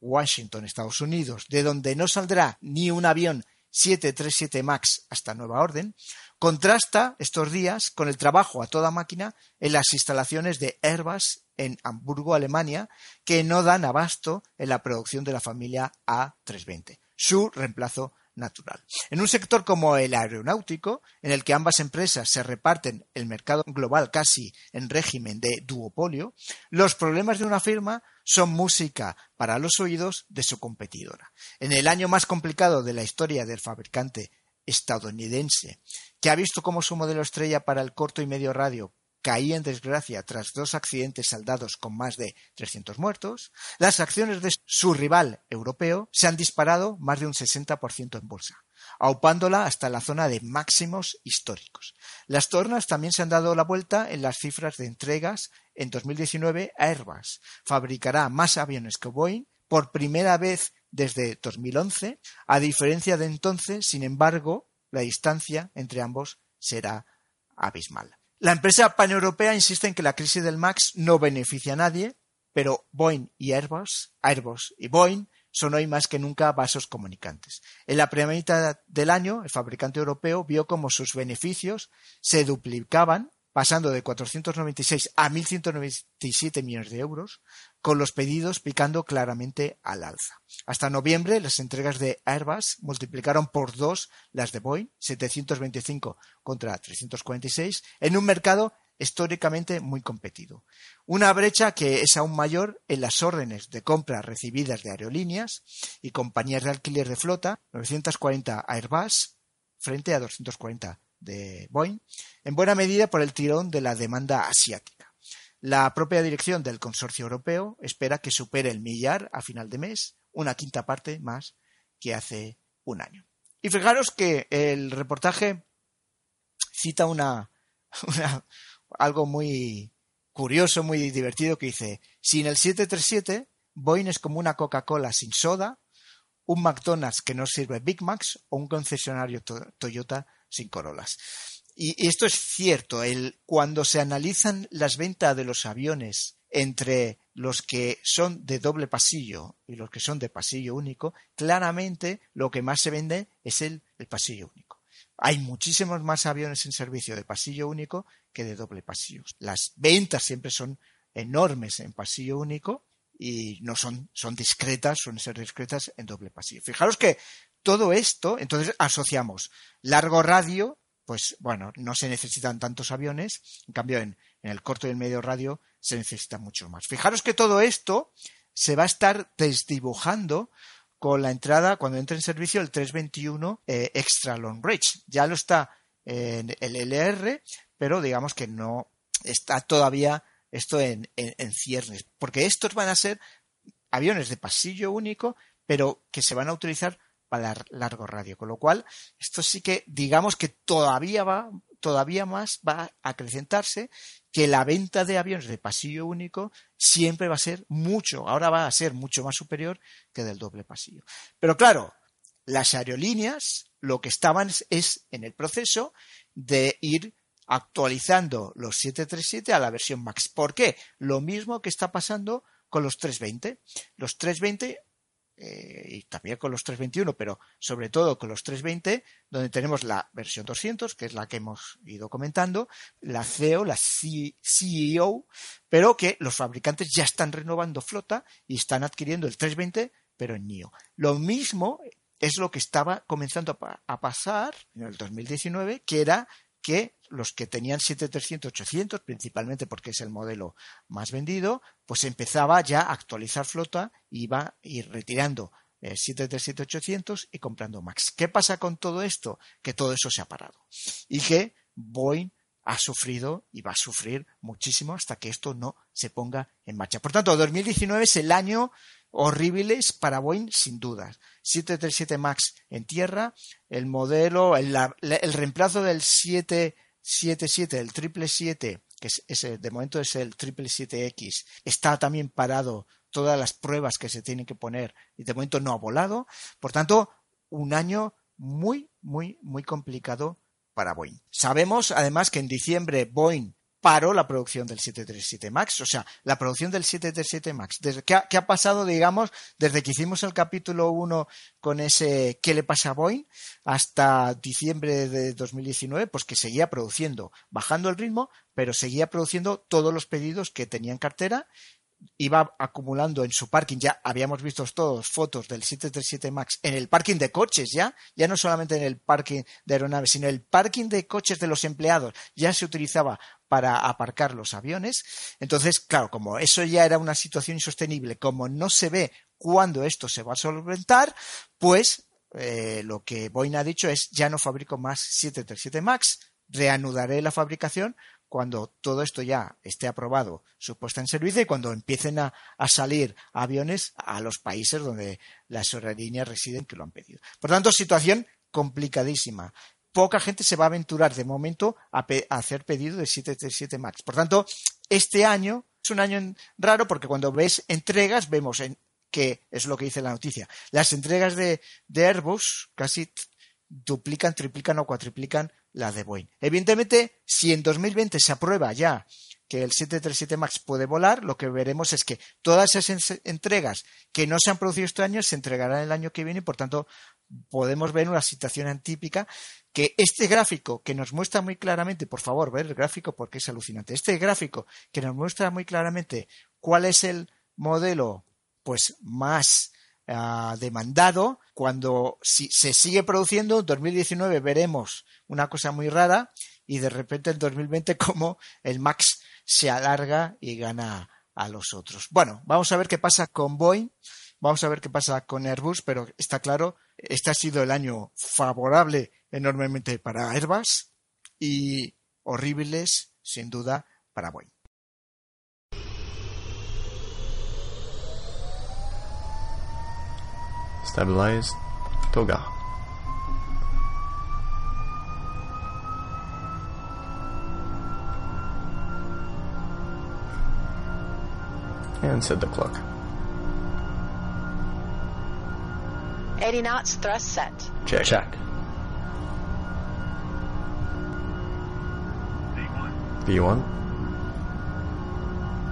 Washington, Estados Unidos, de donde no saldrá ni un avión 737 MAX hasta nueva orden, contrasta estos días con el trabajo a toda máquina en las instalaciones de Airbus en Hamburgo, Alemania, que no dan abasto en la producción de la familia A320, su reemplazo natural. En un sector como el aeronáutico, en el que ambas empresas se reparten el mercado global casi en régimen de duopolio, los problemas de una firma son música para los oídos de su competidora. En el año más complicado de la historia del fabricante estadounidense, que ha visto cómo su modelo estrella para el corto y medio radio caía en desgracia tras dos accidentes saldados con más de 300 muertos, las acciones de su rival europeo se han disparado más de un 60% en bolsa, aupándola hasta la zona de máximos históricos. Las tornas también se han dado la vuelta en las cifras de entregas. En 2019, Airbus fabricará más aviones que Boeing por primera vez desde 2011. A diferencia de entonces, sin embargo, la distancia entre ambos será abismal. La empresa paneuropea insiste en que la crisis del MAX no beneficia a nadie, pero Boeing y Airbus, Airbus y Boeing son hoy más que nunca vasos comunicantes. En la primera mitad del año, el fabricante europeo vio como sus beneficios se duplicaban pasando de 496 a 1.197 millones de euros, con los pedidos picando claramente al alza. Hasta noviembre, las entregas de Airbus multiplicaron por dos las de Boeing, 725 contra 346, en un mercado históricamente muy competido. Una brecha que es aún mayor en las órdenes de compra recibidas de aerolíneas y compañías de alquiler de flota, 940 Airbus frente a 240 de Boeing, en buena medida por el tirón de la demanda asiática. La propia dirección del consorcio europeo espera que supere el millar a final de mes, una quinta parte más que hace un año. Y fijaros que el reportaje cita una, algo muy curioso, muy divertido que dice, sin el 737, Boeing es como una Coca-Cola sin soda, un McDonald's que no sirve Big Macs o un concesionario Toyota sin Corolas. Y, esto es cierto, el, cuando se analizan las ventas de los aviones entre los que son de doble pasillo y los que son de pasillo único, claramente lo que más se vende es el, el pasillo único. Hay muchísimos más aviones en servicio de pasillo único que de doble pasillo. Las ventas siempre son enormes en pasillo único y no son, son discretas, suelen ser discretas en doble pasillo. Fijaros que todo esto, entonces asociamos largo radio, pues bueno, no se necesitan tantos aviones, en cambio en, el corto y el medio radio se necesita mucho más. Fijaros que todo esto se va a estar desdibujando con la entrada, cuando entre en servicio el 321 eh, Extra Long Range. Ya lo está en el LR, pero digamos que no está todavía esto en, en ciernes, porque estos van a ser aviones de pasillo único, pero que se van a utilizar largo radio. Con lo cual, esto sí que digamos que todavía va, todavía más va a acrecentarse que la venta de aviones de pasillo único siempre va a ser mucho, ahora va a ser mucho más superior que del doble pasillo. Pero claro, las aerolíneas lo que estaban es en el proceso de ir actualizando los 737 a la versión MAX. ¿Por qué? Lo mismo que está pasando con los 320. Los 320 eh, y también con los 321, pero sobre todo con los 320, donde tenemos la versión 200, que es la que hemos ido comentando, la CEO, la CEO, pero que los fabricantes ya están renovando flota y están adquiriendo el 320, pero en NIO. Lo mismo es lo que estaba comenzando a pasar en el 2019, que era que los que tenían 7300-800, principalmente porque es el modelo más vendido, pues empezaba ya a actualizar flota y iba a ir retirando eh, 737-800 y comprando Max. ¿Qué pasa con todo esto? Que todo eso se ha parado y que Boeing ha sufrido y va a sufrir muchísimo hasta que esto no se ponga en marcha. Por tanto, 2019 es el año horribles para Boeing, sin duda. 737 MAX en tierra, el modelo, el, reemplazo del 777, el 777, que es de momento es el 777X, está también parado todas las pruebas que se tienen que poner y de momento no ha volado. Por tanto, un año muy, muy, muy complicado para Boeing. Sabemos además que en diciembre Boeing paró la producción del 737 MAX, o sea, la producción del 737 MAX. ¿qué, ha, ¿Qué ha pasado, digamos, desde que hicimos el capítulo 1 con ese ¿qué le pasa a Boeing? hasta diciembre de 2019? Pues que seguía produciendo, bajando el ritmo, pero seguía produciendo todos los pedidos que tenía en cartera iba acumulando en su parking, ya habíamos visto todos fotos del 737 MAX en el parking de coches ya, ya no solamente en el parking de aeronaves, sino el parking de coches de los empleados, ya se utilizaba para aparcar los aviones. Entonces, claro, como eso ya era una situación insostenible, como no se ve cuándo esto se va a solventar, pues eh, lo que Boeing ha dicho es ya no fabrico más 737 MAX, reanudaré la fabricación cuando todo esto ya esté aprobado, su puesta en servicio y cuando empiecen a, salir aviones a los países donde las aerolíneas residen que lo han pedido. Por tanto, situación complicadísima. Poca gente se va a aventurar de momento a, hacer pedido de 737 MAX. Por tanto, este año es un año raro porque cuando ves entregas vemos en, que es lo que dice la noticia. Las entregas de, de Airbus casi duplican, triplican o cuatriplican la de Boeing. Evidentemente, si en 2020 se aprueba ya que el 737 MAX puede volar, lo que veremos es que todas esas entregas que no se han producido este año se entregarán el año que viene y por tanto podemos ver una situación atípica que este gráfico que nos muestra muy claramente, por favor, ver el gráfico porque es alucinante, este gráfico que nos muestra muy claramente cuál es el modelo pues más demandado, cuando si se sigue produciendo, en 2019 veremos una cosa muy rara y de repente en 2020 como el Max se alarga y gana a los otros. Bueno, vamos a ver qué pasa con Boeing, vamos a ver qué pasa con Airbus, pero está claro, este ha sido el año favorable enormemente para Airbus y horribles, sin duda, para Boeing. Stabilize. Toga. And set the clock. 80 knots, thrust set. Check. Check. V1.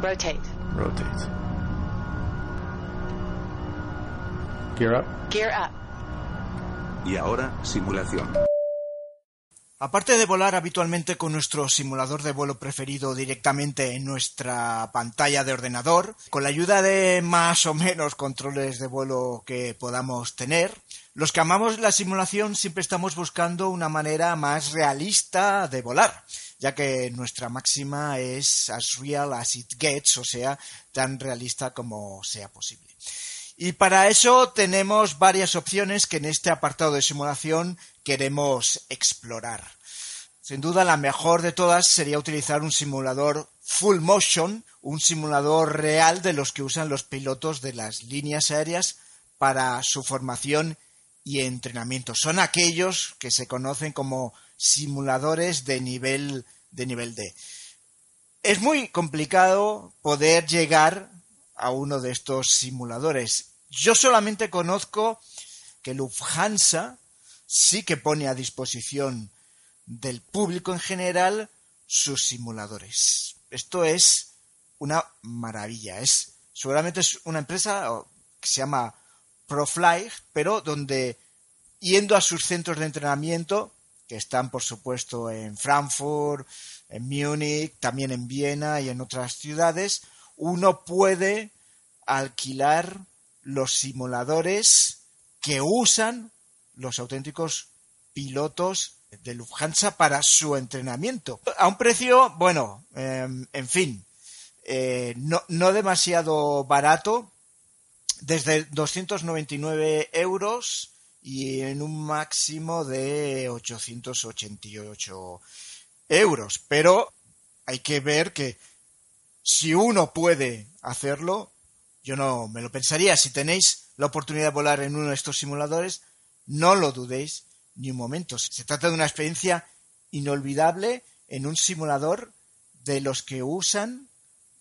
Rotate. Rotate. Gear up. Gear up. Y ahora, simulación. Aparte de volar habitualmente con nuestro simulador de vuelo preferido directamente en nuestra pantalla de ordenador, con la ayuda de más o menos controles de vuelo que podamos tener, los que amamos la simulación siempre estamos buscando una manera más realista de volar, ya que nuestra máxima es as real as it gets, o sea, tan realista como sea posible. Y para eso tenemos varias opciones que en este apartado de simulación queremos explorar. Sin duda la mejor de todas sería utilizar un simulador full motion, un simulador real de los que usan los pilotos de las líneas aéreas para su formación y entrenamiento. Son aquellos que se conocen como simuladores de nivel de nivel D. Es muy complicado poder llegar a uno de estos simuladores. Yo solamente conozco que Lufthansa sí que pone a disposición del público en general sus simuladores. Esto es una maravilla. Es seguramente es una empresa que se llama ProFly, pero donde yendo a sus centros de entrenamiento, que están por supuesto en Frankfurt, en Múnich, también en Viena y en otras ciudades, uno puede alquilar los simuladores que usan los auténticos pilotos de Lufthansa para su entrenamiento. A un precio, bueno, eh, en fin, eh, no, no, demasiado barato, desde 299 euros y en un máximo de 888 euros. Pero hay que ver que si uno puede hacerlo, yo no me lo pensaría. Si tenéis la oportunidad de volar en uno de estos simuladores, no lo dudéis ni un momento. Se trata de una experiencia inolvidable en un simulador de los que usan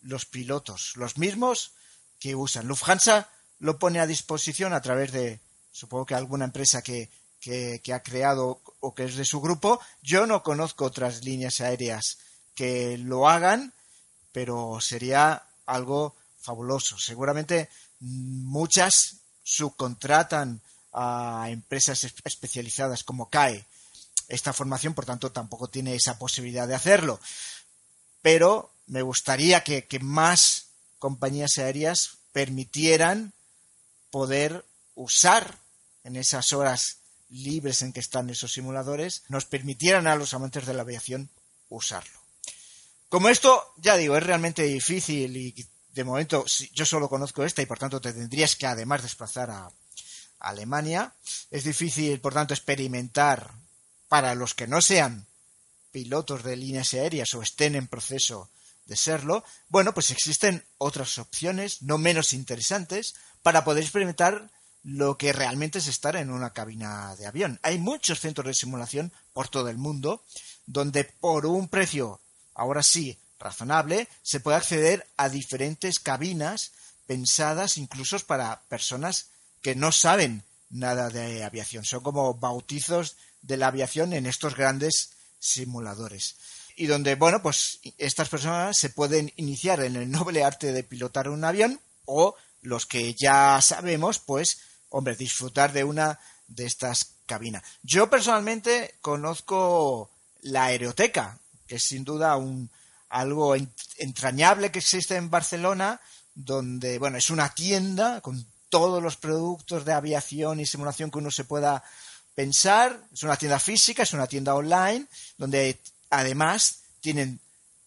los pilotos, los mismos que usan. Lufthansa lo pone a disposición a través de, supongo que alguna empresa que, que, que, ha creado o que es de su grupo. Yo no conozco otras líneas aéreas que lo hagan, pero sería algo fabuloso. Seguramente muchas subcontratan a empresas especializadas como CAE esta formación, por tanto tampoco tiene esa posibilidad de hacerlo. Pero me gustaría que, que más compañías aéreas permitieran poder usar en esas horas libres en que están esos simuladores, nos permitieran a los amantes de la aviación usarlo. Como esto, ya digo, es realmente difícil y de momento yo solo conozco esta y por tanto te tendrías que además desplazar a, Alemania. Es difícil, por tanto, experimentar para los que no sean pilotos de líneas aéreas o estén en proceso de serlo. Bueno, pues existen otras opciones no menos interesantes para poder experimentar lo que realmente es estar en una cabina de avión. Hay muchos centros de simulación por todo el mundo donde por un precio, ahora sí, razonable, se puede acceder a diferentes cabinas pensadas incluso para personas que no saben nada de aviación. Son como bautizos de la aviación en estos grandes simuladores. Y donde, bueno, pues estas personas se pueden iniciar en el noble arte de pilotar un avión o los que ya sabemos, pues, hombre, disfrutar de una de estas cabinas. Yo personalmente conozco la aeroteca, que es sin duda un, algo entrañable que existe en Barcelona, donde, bueno, es una tienda con todos los productos de aviación y simulación que uno se pueda pensar. Es una tienda física, es una tienda online, donde además tienen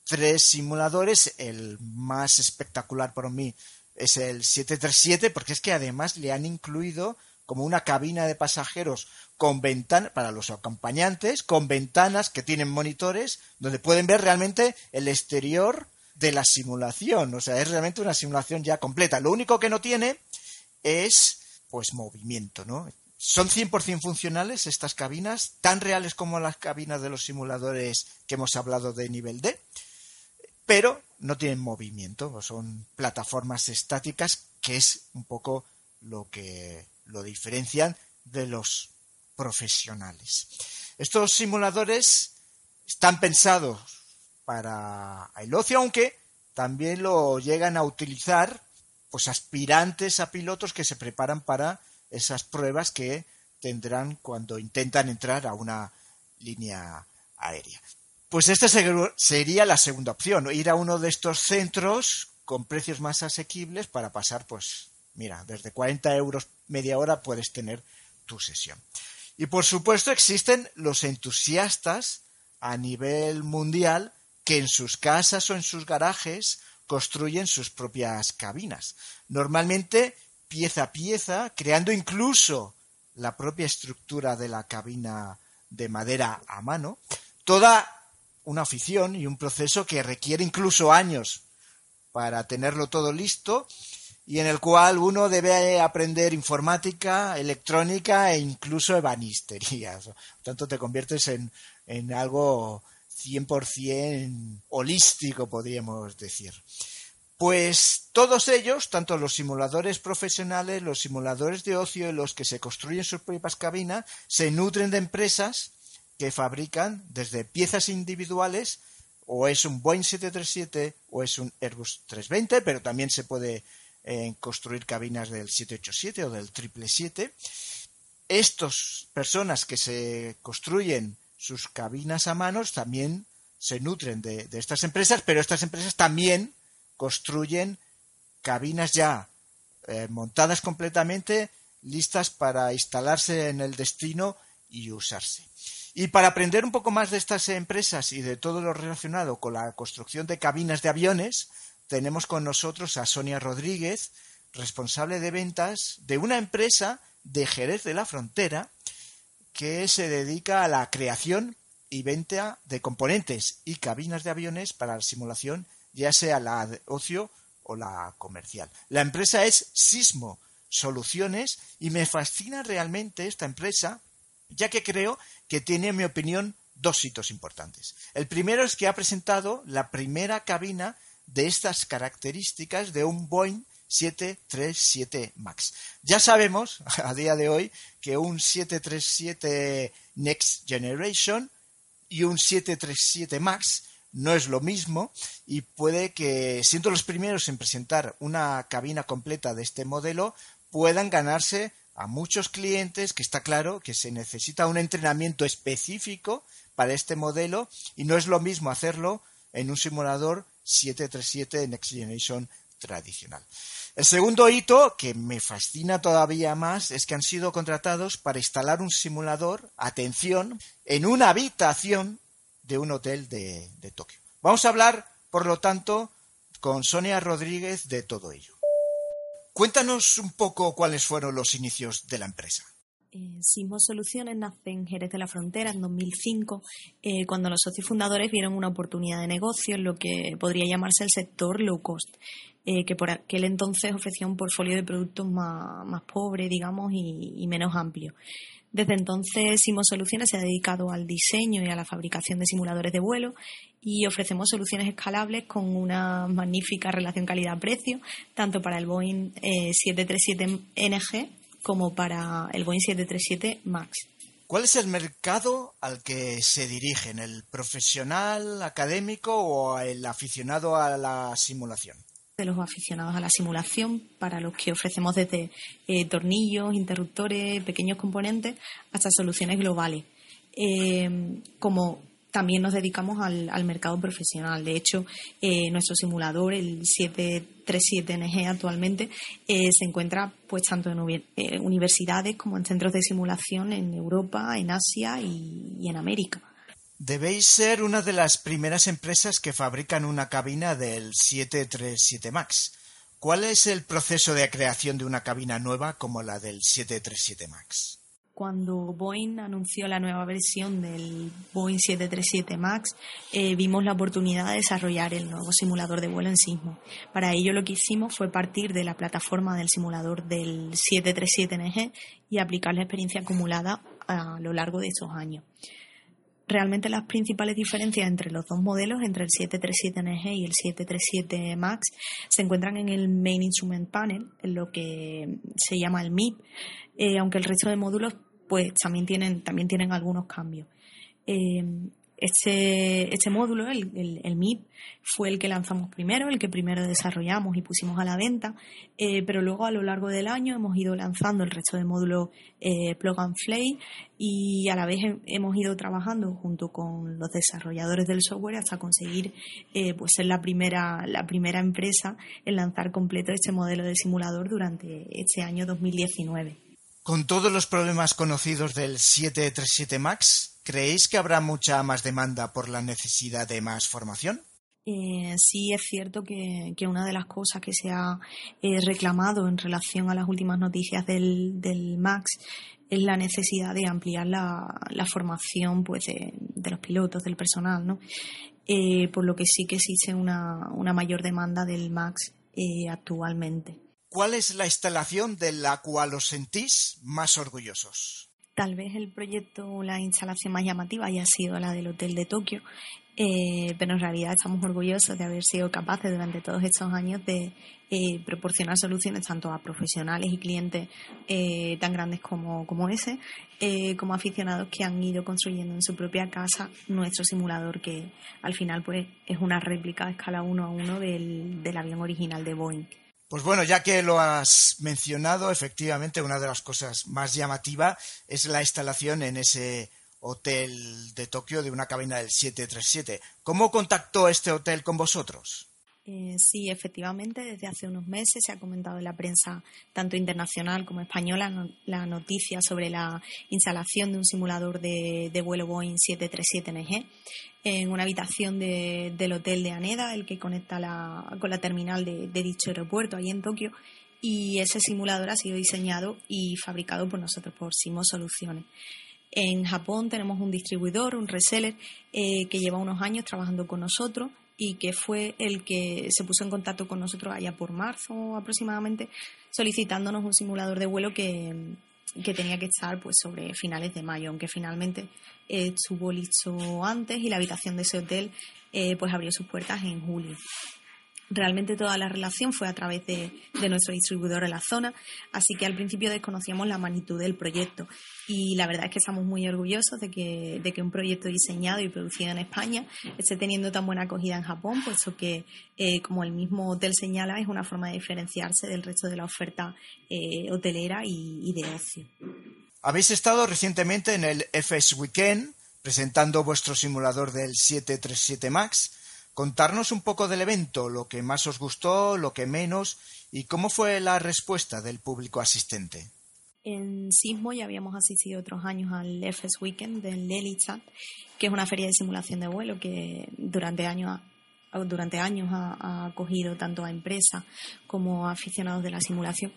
tres simuladores. El más espectacular para mí es el 737, porque es que además le han incluido como una cabina de pasajeros con ventanas para los acompañantes, con ventanas que tienen monitores donde pueden ver realmente el exterior de la simulación. O sea, es realmente una simulación ya completa. Lo único que no tiene es pues movimiento, ¿no? Son 100% funcionales estas cabinas, tan reales como las cabinas de los simuladores que hemos hablado de nivel D, pero no tienen movimiento, son plataformas estáticas, que es un poco lo que lo diferencian de los profesionales. Estos simuladores están pensados para el ocio, aunque también lo llegan a utilizar pues aspirantes a pilotos que se preparan para esas pruebas que tendrán cuando intentan entrar a una línea aérea. Pues esta sería la segunda opción, ir a uno de estos centros con precios más asequibles para pasar, pues, mira, desde 40 euros media hora puedes tener tu sesión. Y por supuesto existen los entusiastas a nivel mundial que en sus casas o en sus garajes construyen sus propias cabinas. Normalmente pieza a pieza, creando incluso la propia estructura de la cabina de madera a mano. Toda una afición y un proceso que requiere incluso años para tenerlo todo listo y en el cual uno debe aprender informática, electrónica e incluso ebanistería. Por tanto, te conviertes en, en algo 100% holístico, podríamos decir. Pues todos ellos, tanto los simuladores profesionales, los simuladores de ocio y los que se construyen sus propias cabinas, se nutren de empresas que fabrican desde piezas individuales, o es un Boeing 737 o es un Airbus 320, pero también se puede eh, construir cabinas del 787 o del 777. Estas personas que se construyen sus cabinas a manos también se nutren de, estas empresas, pero estas empresas también construyen cabinas ya eh, montadas completamente, listas para instalarse en el destino y usarse. Y para aprender un poco más de estas empresas y de todo lo relacionado con la construcción de cabinas de aviones, tenemos con nosotros a Sonia Rodríguez, responsable de ventas de una empresa de Jerez de la Frontera que se dedica a la creación y venta de componentes y cabinas de aviones para la simulación, ya sea la de ocio o la comercial. La empresa es Sismo Soluciones y me fascina realmente esta empresa, ya que creo que tiene, en mi opinión, dos hitos importantes. El primero es que ha presentado la primera cabina de estas características de un Boeing 737 MAX. Ya sabemos a día de hoy que un 737 Next Generation y un 737 MAX no es lo mismo y puede que, siendo los primeros en presentar una cabina completa de este modelo, puedan ganarse a muchos clientes que está claro que se necesita un entrenamiento específico para este modelo y no es lo mismo hacerlo en un simulador 737 Next Generation tradicional. El segundo hito, que me fascina todavía más, es que han sido contratados para instalar un simulador, atención, en una habitación de un hotel de, Tokio. Vamos a hablar, por lo tanto, con Sonia Rodríguez de todo ello. Cuéntanos un poco cuáles fueron los inicios de la empresa. Eh, Sismo Soluciones nace en Jerez de la Frontera en 2005, eh, cuando los socios fundadores vieron una oportunidad de negocio en lo que podría llamarse el sector low cost. Eh, que por aquel entonces ofrecía un portfolio de productos más, pobre, digamos, y, menos amplio. Desde entonces, Simo Soluciones se ha dedicado al diseño y a la fabricación de simuladores de vuelo y ofrecemos soluciones escalables con una magnífica relación calidad-precio, tanto para el Boeing 737NG eh, como para el Boeing 737 MAX. ¿Cuál es el mercado al que se dirigen? ¿El profesional, académico o el aficionado a la simulación? De los aficionados a la simulación, para los que ofrecemos desde eh, tornillos, interruptores, pequeños componentes, hasta soluciones globales. Eh, como también nos dedicamos al, mercado profesional. De hecho, eh, nuestro simulador, el 737NG actualmente, eh, se encuentra pues tanto en eh, universidades como en centros de simulación en Europa, en Asia y, en América. Debéis ser una de las primeras empresas que fabrican una cabina del 737 MAX. ¿Cuál es el proceso de creación de una cabina nueva como la del 737 MAX? Cuando Boeing anunció la nueva versión del Boeing 737 MAX, eh, vimos la oportunidad de desarrollar el nuevo simulador de vuelo en sismo. Para ello lo que hicimos fue partir de la plataforma del simulador del 737NG y aplicar la experiencia acumulada a lo largo de estos años. Realmente las principales diferencias entre los dos modelos, entre el 737NG y el 737 MAX, se encuentran en el Main Instrument Panel, en lo que se llama el MIP, eh, aunque el resto de módulos pues también tienen, también tienen algunos cambios. Este, este módulo, el, el, MIP, fue el que lanzamos primero, el que primero desarrollamos y pusimos a la venta, eh, pero luego a lo largo del año hemos ido lanzando el resto de módulos Plug and Play y a la vez hemos ido trabajando junto con los desarrolladores del software hasta conseguir pues ser la primera, la primera empresa en lanzar completo este modelo de simulador durante este año 2019. Con todos los problemas conocidos del 737 MAX, ¿creéis que habrá mucha más demanda por la necesidad de más formación? Eh, sí es cierto que, una de las cosas que se ha eh, reclamado en relación a las últimas noticias del, MAX es la necesidad de ampliar la, formación pues, de, los pilotos, del personal, ¿no? Eh, por lo que sí que existe una, una mayor demanda del MAX actualmente. ¿Cuál es la instalación de la cual os sentís más orgullosos? Tal vez el proyecto, la instalación más llamativa haya sido la del Hotel de Tokio, eh, pero en realidad estamos orgullosos de haber sido capaces durante todos estos años de eh, proporcionar soluciones tanto a profesionales y clientes eh, tan grandes como, como ese, como aficionados que han ido construyendo en su propia casa nuestro simulador, que al final pues es una réplica a escala 1 a 1 del, del avión original de Boeing. Pues bueno, ya que lo has mencionado, efectivamente una de las cosas más llamativas es la instalación en ese hotel de Tokio de una cabina del 737. ¿Cómo contactó este hotel con vosotros? Eh, sí, efectivamente, desde hace unos meses se ha comentado en la prensa, tanto internacional como española, la noticia sobre la instalación de un simulador de, vuelo Boeing 737NG en una habitación del hotel de Aneda, el que conecta con la terminal de, dicho aeropuerto, ahí en Tokio. Y ese simulador ha sido diseñado y fabricado por nosotros, por Simo Soluciones. En Japón tenemos un distribuidor, un reseller, eh, que lleva unos años trabajando con nosotros y que fue el que se puso en contacto con nosotros allá por marzo aproximadamente, solicitándonos un simulador de vuelo que, tenía que estar pues sobre finales de mayo, aunque finalmente estuvo listo antes y la habitación de ese hotel eh, pues abrió sus puertas en julio. Realmente toda la relación fue a través de, nuestro distribuidor en la zona, así que al principio desconocíamos la magnitud del proyecto y la verdad es que estamos muy orgullosos de que, de que un proyecto diseñado y producido en España esté teniendo tan buena acogida en Japón, puesto que, eh, como el mismo hotel señala, es una forma de diferenciarse del resto de la oferta eh, hotelera y, y de ocio. Habéis estado recientemente en el FS Weekend presentando vuestro simulador del 737 MAX contarnos un poco del evento, lo que más os gustó, lo que menos y cómo fue la respuesta del público asistente. En Sismo ya habíamos asistido otros años al FS Weekend del Lelitsat, que es una feria de simulación de vuelo que durante años durante años ha, acogido tanto a empresas como a aficionados de la simulación.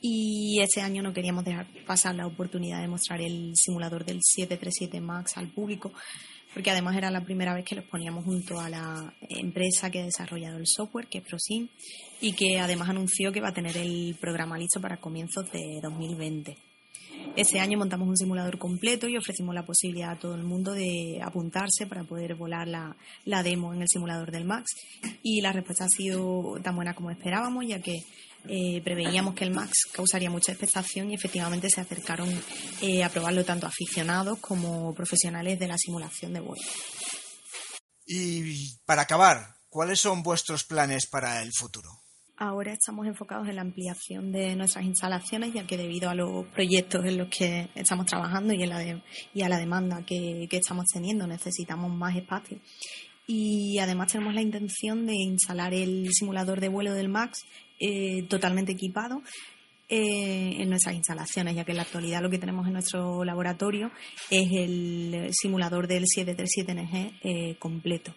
Y este año no queríamos dejar pasar la oportunidad de mostrar el simulador del 737 MAX al público, porque además era la primera vez que los poníamos junto a la empresa que ha desarrollado el software, que es ProSim, y que además anunció que va a tener el programa listo para comienzos de 2020. Este año montamos un simulador completo y ofrecimos la posibilidad a todo el mundo de apuntarse para poder volar la, la demo en el simulador del MAX. Y la respuesta ha sido tan buena como esperábamos, ya que eh, preveíamos que el Max causaría mucha expectación y efectivamente se acercaron eh, a probarlo tanto aficionados como profesionales de la simulación de vuelo. Y para acabar, ¿cuáles son vuestros planes para el futuro? Ahora estamos enfocados en la ampliación de nuestras instalaciones, ya que debido a los proyectos en los que estamos trabajando y, en la y a la demanda que, que estamos teniendo, necesitamos más espacio y además tenemos la intención de instalar el simulador de vuelo del MAX eh, totalmente equipado eh, en nuestras instalaciones, ya que en la actualidad lo que tenemos en nuestro laboratorio es el simulador del 737NG eh, completo.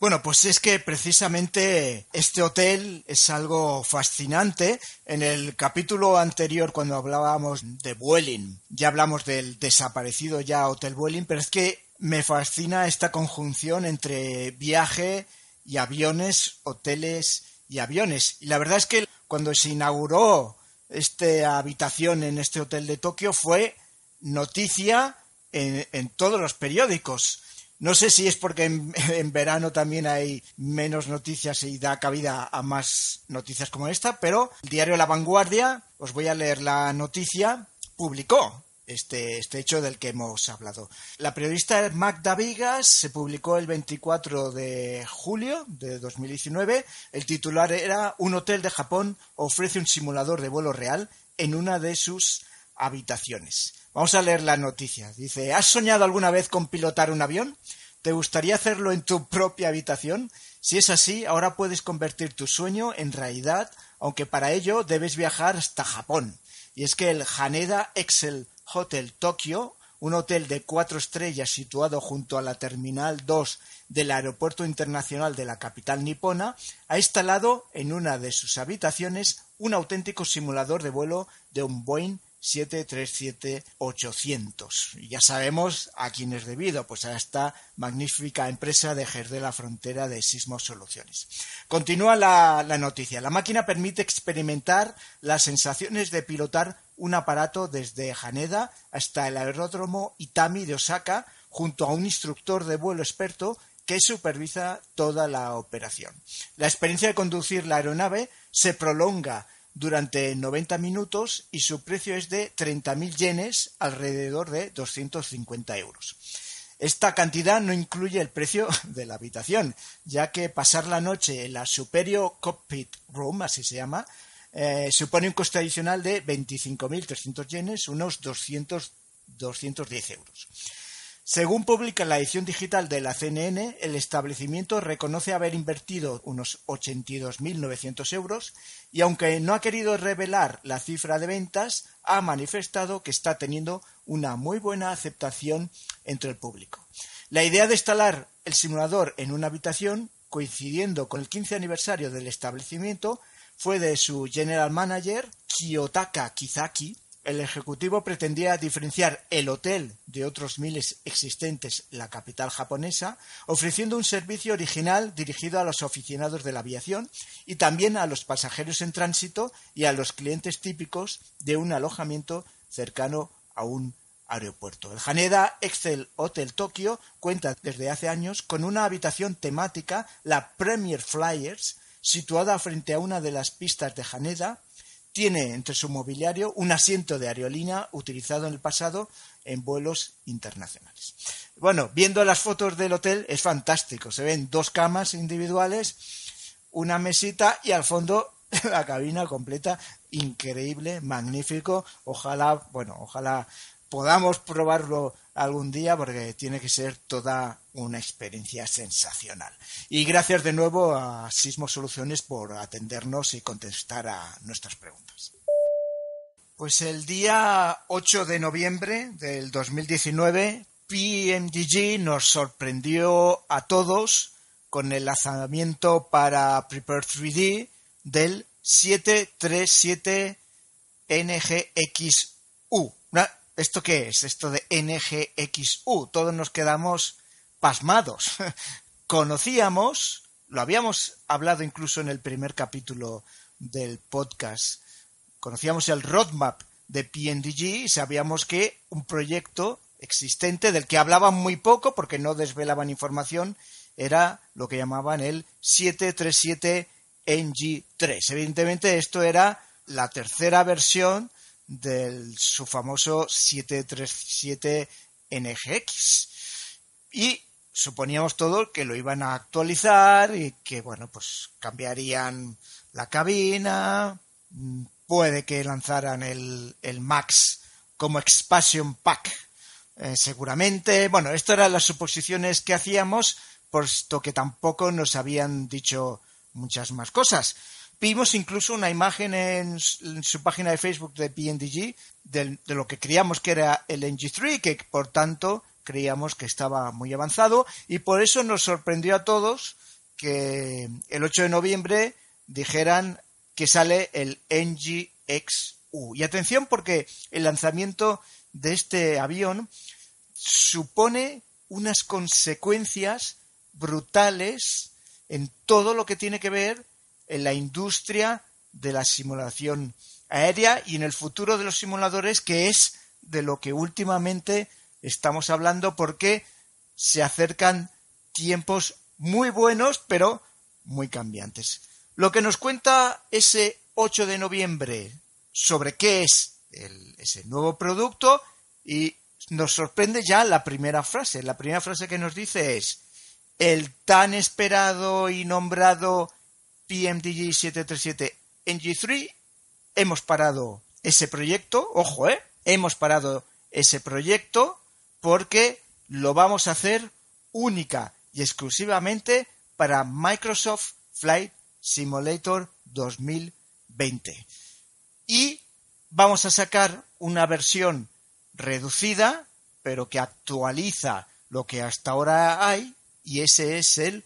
Bueno, pues es que precisamente este hotel es algo fascinante. En el capítulo anterior, cuando hablábamos de Vueling, ya hablamos del desaparecido ya Hotel Vueling, pero es que me fascina esta conjunción entre viaje y aviones, hoteles y aviones. Y la verdad es que cuando se inauguró esta habitación en este hotel de Tokio fue noticia en, todos los periódicos. No sé si es porque en, en, verano también hay menos noticias y da cabida a más noticias como esta, pero el diario La Vanguardia, os voy a leer la noticia, publicó este, este hecho del que hemos hablado. La periodista Magda Vigas se publicó el 24 de julio de 2019. El titular era Un hotel de Japón ofrece un simulador de vuelo real en una de sus habitaciones. Vamos a leer la noticia. Dice, ¿has soñado alguna vez con pilotar un avión? ¿Te gustaría hacerlo en tu propia habitación? Si es así, ahora puedes convertir tu sueño en realidad, aunque para ello debes viajar hasta Japón. Y es que el Haneda Excel Hotel Tokyo, un hotel de cuatro estrellas situado junto a la Terminal 2 del Aeropuerto Internacional de la capital nipona, ha instalado en una de sus habitaciones un auténtico simulador de vuelo de un Boeing 737-800. Y ya sabemos a quién es debido, pues a esta magnífica empresa de de la Frontera de Sismos Soluciones. Continúa la, la noticia. La máquina permite experimentar las sensaciones de pilotar un aparato desde Haneda hasta el aeródromo Itami de Osaka junto a un instructor de vuelo experto que supervisa toda la operación. La experiencia de conducir la aeronave se prolonga durante 90 minutos y su precio es de 30.000 yenes, alrededor de 250 euros. Esta cantidad no incluye el precio de la habitación, ya que pasar la noche en la Superior Cockpit Room, así se llama, eh, supone un coste adicional de 25.300 yenes, unos 200, 210 euros. Según publica la edición digital de la CNN, el establecimiento reconoce haber invertido unos 82.900 euros y aunque no ha querido revelar la cifra de ventas, ha manifestado que está teniendo una muy buena aceptación entre el público. La idea de instalar el simulador en una habitación, coincidiendo con el 15 aniversario del establecimiento, fue de su general manager, Kiyotaka Kizaki. El ejecutivo pretendía diferenciar el hotel de otros miles existentes en la capital japonesa, ofreciendo un servicio original dirigido a los aficionados de la aviación y también a los pasajeros en tránsito y a los clientes típicos de un alojamiento cercano a un aeropuerto. El Haneda Excel Hotel Tokyo cuenta desde hace años con una habitación temática, la Premier Flyers, situada frente a una de las pistas de Haneda, tiene entre su mobiliario un asiento de aerolínea utilizado en el pasado en vuelos internacionales. Bueno, viendo las fotos del hotel es fantástico. Se ven dos camas individuales, una mesita y al fondo la cabina completa. Increíble, magnífico. Ojalá, bueno, ojalá podamos probarlo algún día porque tiene que ser toda una experiencia sensacional. Y gracias de nuevo a Sismo Soluciones por atendernos y contestar a nuestras preguntas. Pues el día 8 de noviembre del 2019, PMDG nos sorprendió a todos con el lanzamiento para Prepare 3D del 737 NGXU, ¿Esto qué es? Esto de NGXU. Todos nos quedamos pasmados. Conocíamos, lo habíamos hablado incluso en el primer capítulo del podcast, conocíamos el roadmap de PNDG y sabíamos que un proyecto existente del que hablaban muy poco porque no desvelaban información era lo que llamaban el 737 NG3. Evidentemente esto era la tercera versión de su famoso 737 NGX. Y suponíamos todo que lo iban a actualizar y que, bueno, pues cambiarían la cabina, puede que lanzaran el, el Max como expansion pack, eh, seguramente. Bueno, esto eran las suposiciones que hacíamos, puesto que tampoco nos habían dicho muchas más cosas. Vimos incluso una imagen en, su página de Facebook de PNDG de, de, lo que creíamos que era el NG3, que por tanto creíamos que estaba muy avanzado y por eso nos sorprendió a todos que el 8 de noviembre dijeran que sale el NGXU. Y atención porque el lanzamiento de este avión supone unas consecuencias brutales en todo lo que tiene que ver en la industria de la simulación aérea y en el futuro de los simuladores, que es de lo que últimamente estamos hablando porque se acercan tiempos muy buenos, pero muy cambiantes. Lo que nos cuenta ese 8 de noviembre sobre qué es ese nuevo producto y nos sorprende ya la primera frase. La primera frase que nos dice es el tan esperado y nombrado PMDG 737 NG3, hemos parado ese proyecto, ojo, ¿eh? Hemos parado ese proyecto porque lo vamos a hacer única y exclusivamente para Microsoft Flight Simulator 2020. Y vamos a sacar una versión reducida, pero que actualiza lo que hasta ahora hay, y ese es el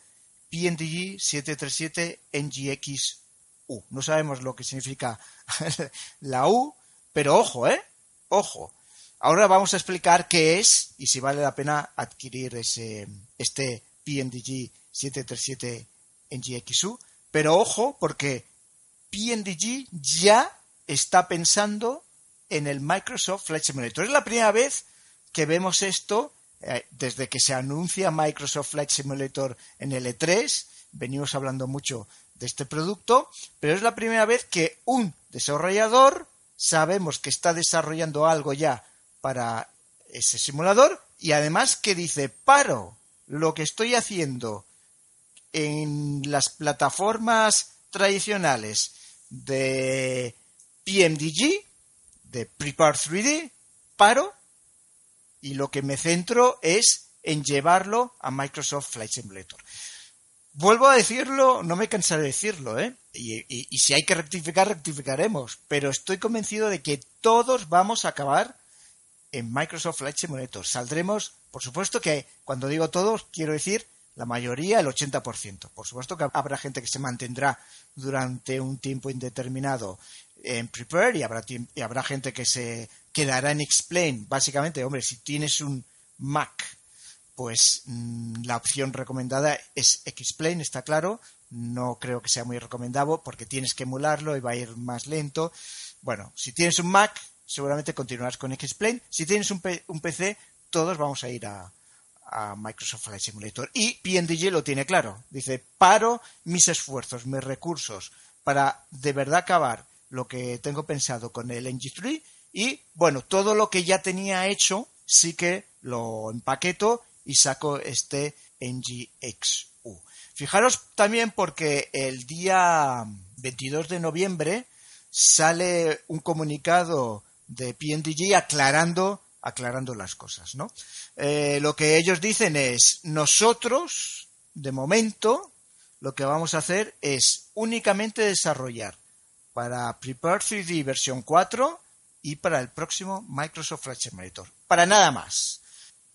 PNDG 737 NGX-U. No sabemos lo que significa la U, pero ojo, ¿eh? Ojo. Ahora vamos a explicar qué es y si vale la pena adquirir ese, este PNDG 737 NGX-U. Pero ojo, porque PNDG ya está pensando en el Microsoft Flight Simulator. Es la primera vez que vemos esto eh, desde que se anuncia Microsoft Flight Simulator en el E3, venimos hablando mucho de este producto, pero es la primera vez que un desarrollador sabemos que está desarrollando algo ya para ese simulador y además que dice, paro lo que estoy haciendo en las plataformas tradicionales de PMDG, de Prepare 3D, paro y lo que me centro es en llevarlo a Microsoft Flight Simulator. Vuelvo a decirlo, no me cansaré de decirlo, ¿eh? Y, si hay que rectificar, rectificaremos. Pero estoy convencido de que todos vamos a acabar en Microsoft Flight Simulator. Saldremos, por supuesto que cuando digo todos, quiero decir la mayoría, el 80%. Por supuesto que habrá gente que se mantendrá durante un tiempo indeterminado en Prepare y habrá, y habrá gente que se quedará en Explain. Básicamente, hombre, si tienes un Mac, pues mm, la opción recomendada es Explain, está claro. No creo que sea muy recomendable porque tienes que emularlo y va a ir más lento. Bueno, si tienes un Mac, seguramente continuarás con Explain. Si tienes un, un PC, todos vamos a ir a, a Microsoft Flight Simulator. Y PNDG lo tiene claro. Dice, paro mis esfuerzos, mis recursos para de verdad acabar lo que tengo pensado con el NG3 y bueno, todo lo que ya tenía hecho sí que lo empaqueto y saco este NGXU. Fijaros también porque el día 22 de noviembre sale un comunicado de PNDG aclarando, aclarando las cosas, ¿no? Eh, lo que ellos dicen es, nosotros, de momento, lo que vamos a hacer es únicamente desarrollar para Prepare 3D versión 4 y para el próximo Microsoft Flight Simulator. Para nada más.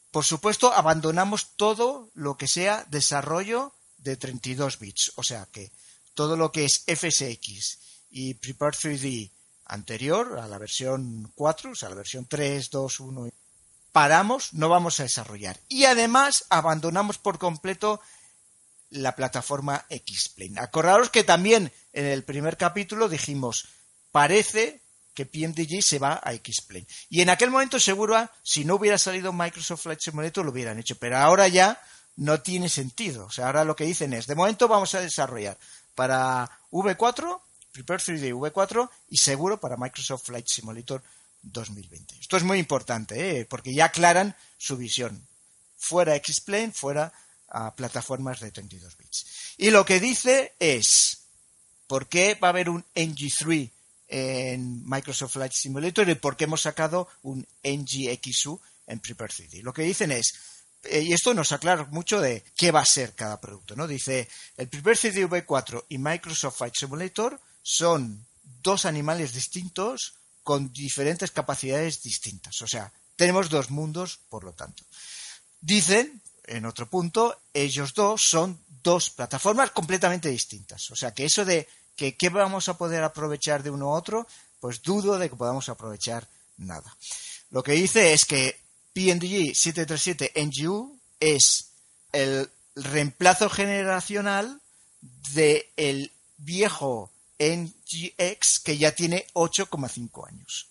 Por supuesto, abandonamos todo lo que sea desarrollo de 32 bits, o sea que todo lo que es FSX y Prepare 3D anterior a la versión 4, o sea, la versión 3, 2, 1, paramos, no vamos a desarrollar. Y además abandonamos por completo la plataforma X-Plane. Acordaros que también en el primer capítulo dijimos, parece que PMDG se va a X-Plane. Y en aquel momento seguro, si no hubiera salido Microsoft Flight Simulator, lo hubieran hecho. Pero ahora ya no tiene sentido. O sea, ahora lo que dicen es, de momento vamos a desarrollar para V4, Prepare 3D V4 y seguro para Microsoft Flight Simulator 2020. Esto es muy importante, ¿eh? porque ya aclaran su visión. Fuera X-Plane, fuera a plataformas de 32 bits. Y lo que dice es, ¿por qué va a haber un NG3 en Microsoft Flight Simulator y por qué hemos sacado un NGXU en Prepare 3D? Lo que dicen es, eh, y esto nos aclara mucho de qué va a ser cada producto, ¿no? Dice, el Prepare 3D V4 y Microsoft Flight Simulator son dos animales distintos con diferentes capacidades distintas. O sea, tenemos dos mundos, por lo tanto. Dicen, en otro punto, ellos dos son dos plataformas completamente distintas. O sea, que eso de que qué vamos a poder aprovechar de uno u otro, pues dudo de que podamos aprovechar nada. Lo que dice es que PNG 737 NGU es el reemplazo generacional del viejo NGX que ya tiene 8,5 años.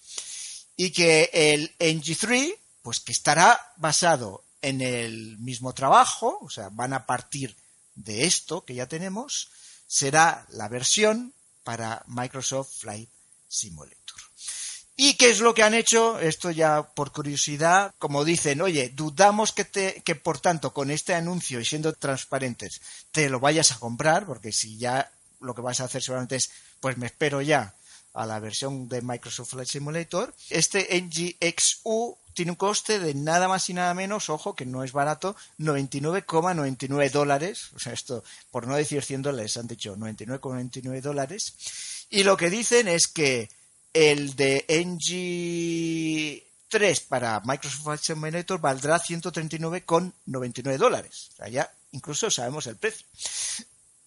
Y que el NG3, pues que estará basado en el mismo trabajo, o sea, van a partir de esto que ya tenemos, será la versión para Microsoft Flight Simulator. ¿Y qué es lo que han hecho? Esto ya por curiosidad, como dicen, oye, dudamos que, te, que por tanto con este anuncio y siendo transparentes te lo vayas a comprar, porque si ya lo que vas a hacer seguramente es, pues me espero ya a la versión de Microsoft Flight Simulator. Este NGXU tiene un coste de nada más y nada menos, ojo, que no es barato, 99,99 dólares. O sea, esto, por no decir 100 dólares, han dicho 99,99 dólares. Y lo que dicen es que el de NG3 para Microsoft Flight Simulator valdrá 139,99 dólares. O sea, ya incluso sabemos el precio.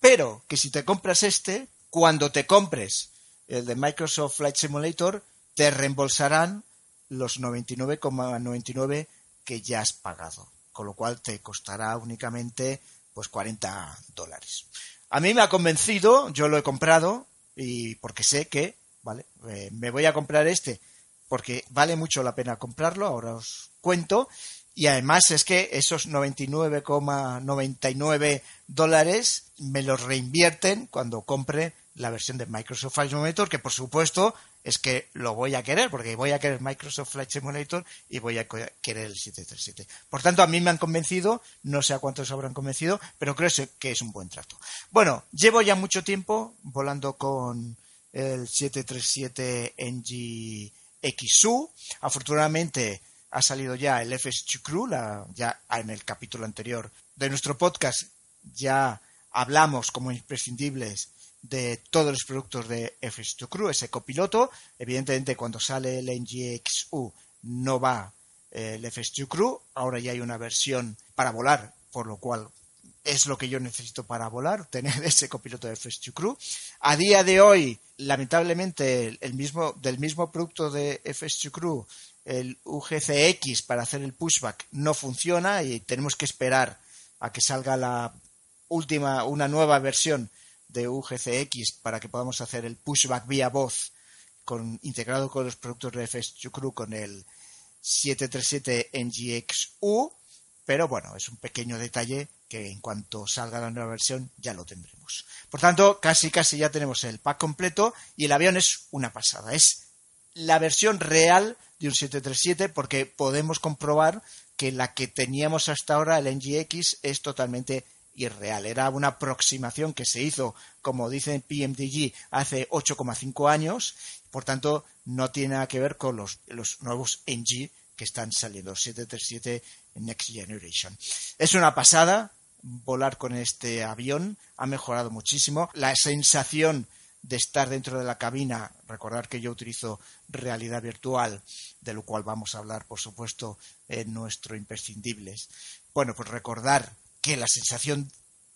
Pero que si te compras este, cuando te compres el de Microsoft Flight Simulator, te reembolsarán los 99,99 que ya has pagado, con lo cual te costará únicamente pues 40 dólares. A mí me ha convencido, yo lo he comprado y porque sé que, vale, eh, me voy a comprar este porque vale mucho la pena comprarlo, ahora os cuento y además es que esos 99,99 dólares me los reinvierten cuando compre la versión de Microsoft Flight Simulator, que por supuesto es que lo voy a querer, porque voy a querer Microsoft Flight Simulator y voy a querer el 737. Por tanto, a mí me han convencido, no sé a cuántos habrán convencido, pero creo que es un buen trato. Bueno, llevo ya mucho tiempo volando con el 737 NG XU. Afortunadamente, ha salido ya el FS2 Crew, ya en el capítulo anterior de nuestro podcast ya hablamos como imprescindibles de todos los productos de FS2 Crew, ese copiloto. Evidentemente, cuando sale el NGXU no va eh, el FS2 Crew, ahora ya hay una versión para volar, por lo cual es lo que yo necesito para volar, tener ese copiloto de FS2 Crew. A día de hoy, lamentablemente, el mismo, del mismo producto de FS2 Crew el UGCX para hacer el pushback no funciona y tenemos que esperar a que salga la última, una nueva versión de UGCX para que podamos hacer el pushback vía voz con, integrado con los productos de FS Crew con el 737 NGXU, pero bueno, es un pequeño detalle que en cuanto salga la nueva versión ya lo tendremos. Por tanto, casi casi ya tenemos el pack completo y el avión es una pasada, es la versión real de un 737 porque podemos comprobar que la que teníamos hasta ahora, el NGX, es totalmente irreal. Era una aproximación que se hizo, como dice PMDG, hace 8,5 años. Por tanto, no tiene nada que ver con los, nuevos NG que están saliendo, 737 Next Generation. Es una pasada volar con este avión, ha mejorado muchísimo. La sensación de estar dentro de la cabina, recordar que yo utilizo realidad virtual, de lo cual vamos a hablar, por supuesto, en nuestro imprescindibles. Bueno, pues recordar que la sensación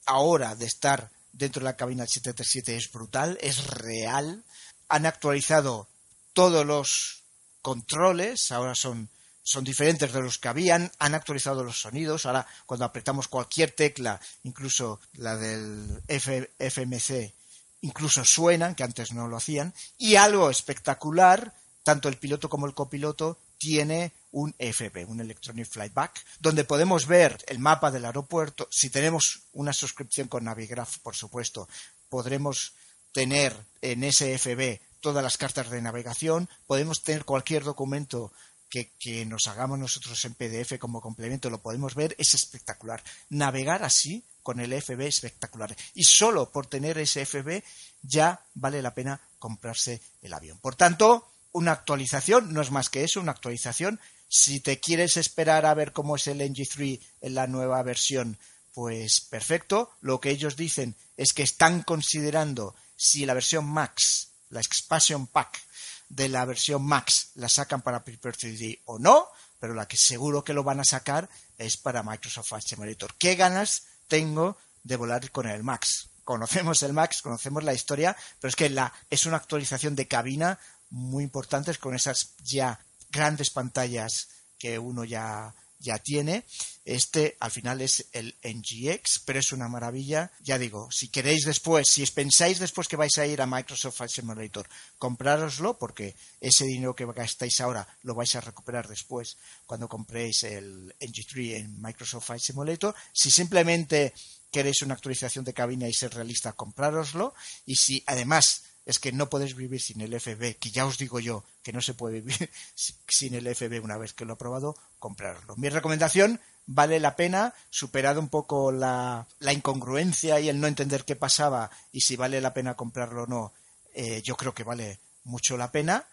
ahora de estar dentro de la cabina 737 es brutal, es real. Han actualizado todos los controles, ahora son, son diferentes de los que habían, han actualizado los sonidos, ahora cuando apretamos cualquier tecla, incluso la del FMC, incluso suenan, que antes no lo hacían, y algo espectacular tanto el piloto como el copiloto tiene un FB, un Electronic Flight Back, donde podemos ver el mapa del aeropuerto. Si tenemos una suscripción con Navigraph, por supuesto, podremos tener en ese FB todas las cartas de navegación, podemos tener cualquier documento que, que, nos hagamos nosotros en PDF como complemento, lo podemos ver, es espectacular. Navegar así con el FB es espectacular. Y solo por tener ese FB ya vale la pena comprarse el avión. Por tanto, una actualización no es más que eso, una actualización. Si te quieres esperar a ver cómo es el NG3 en la nueva versión, pues perfecto. Lo que ellos dicen es que están considerando si la versión Max, la Expansion Pack de la versión Max la sacan para Prepare 3D o no, pero la que seguro que lo van a sacar es para Microsoft Flight Simulator. ¿Qué ganas tengo de volar con el Max? Conocemos el Max, conocemos la historia, pero es que es una actualización de cabina muy importante con esas ya grandes pantallas que uno ya ya tiene. Este al final es el NGX, pero es una maravilla. Ya digo, si queréis después, si pensáis después que vais a ir a Microsoft Flight Simulator, comprároslo porque ese dinero que gastáis ahora lo vais a recuperar después cuando compréis el NG3 en Microsoft Flight Simulator. Si simplemente queréis una actualización de cabina y ser realista, comprároslo. Y si además es que no podéis vivir sin el FB, que ya os digo yo que no se puede vivir sin el FB una vez que lo he probado, comprarlo. Mi recomendación vale la pena, superado un poco la, la, incongruencia y el no entender qué pasaba y si vale la pena comprarlo o no, eh, yo creo que vale mucho la pena.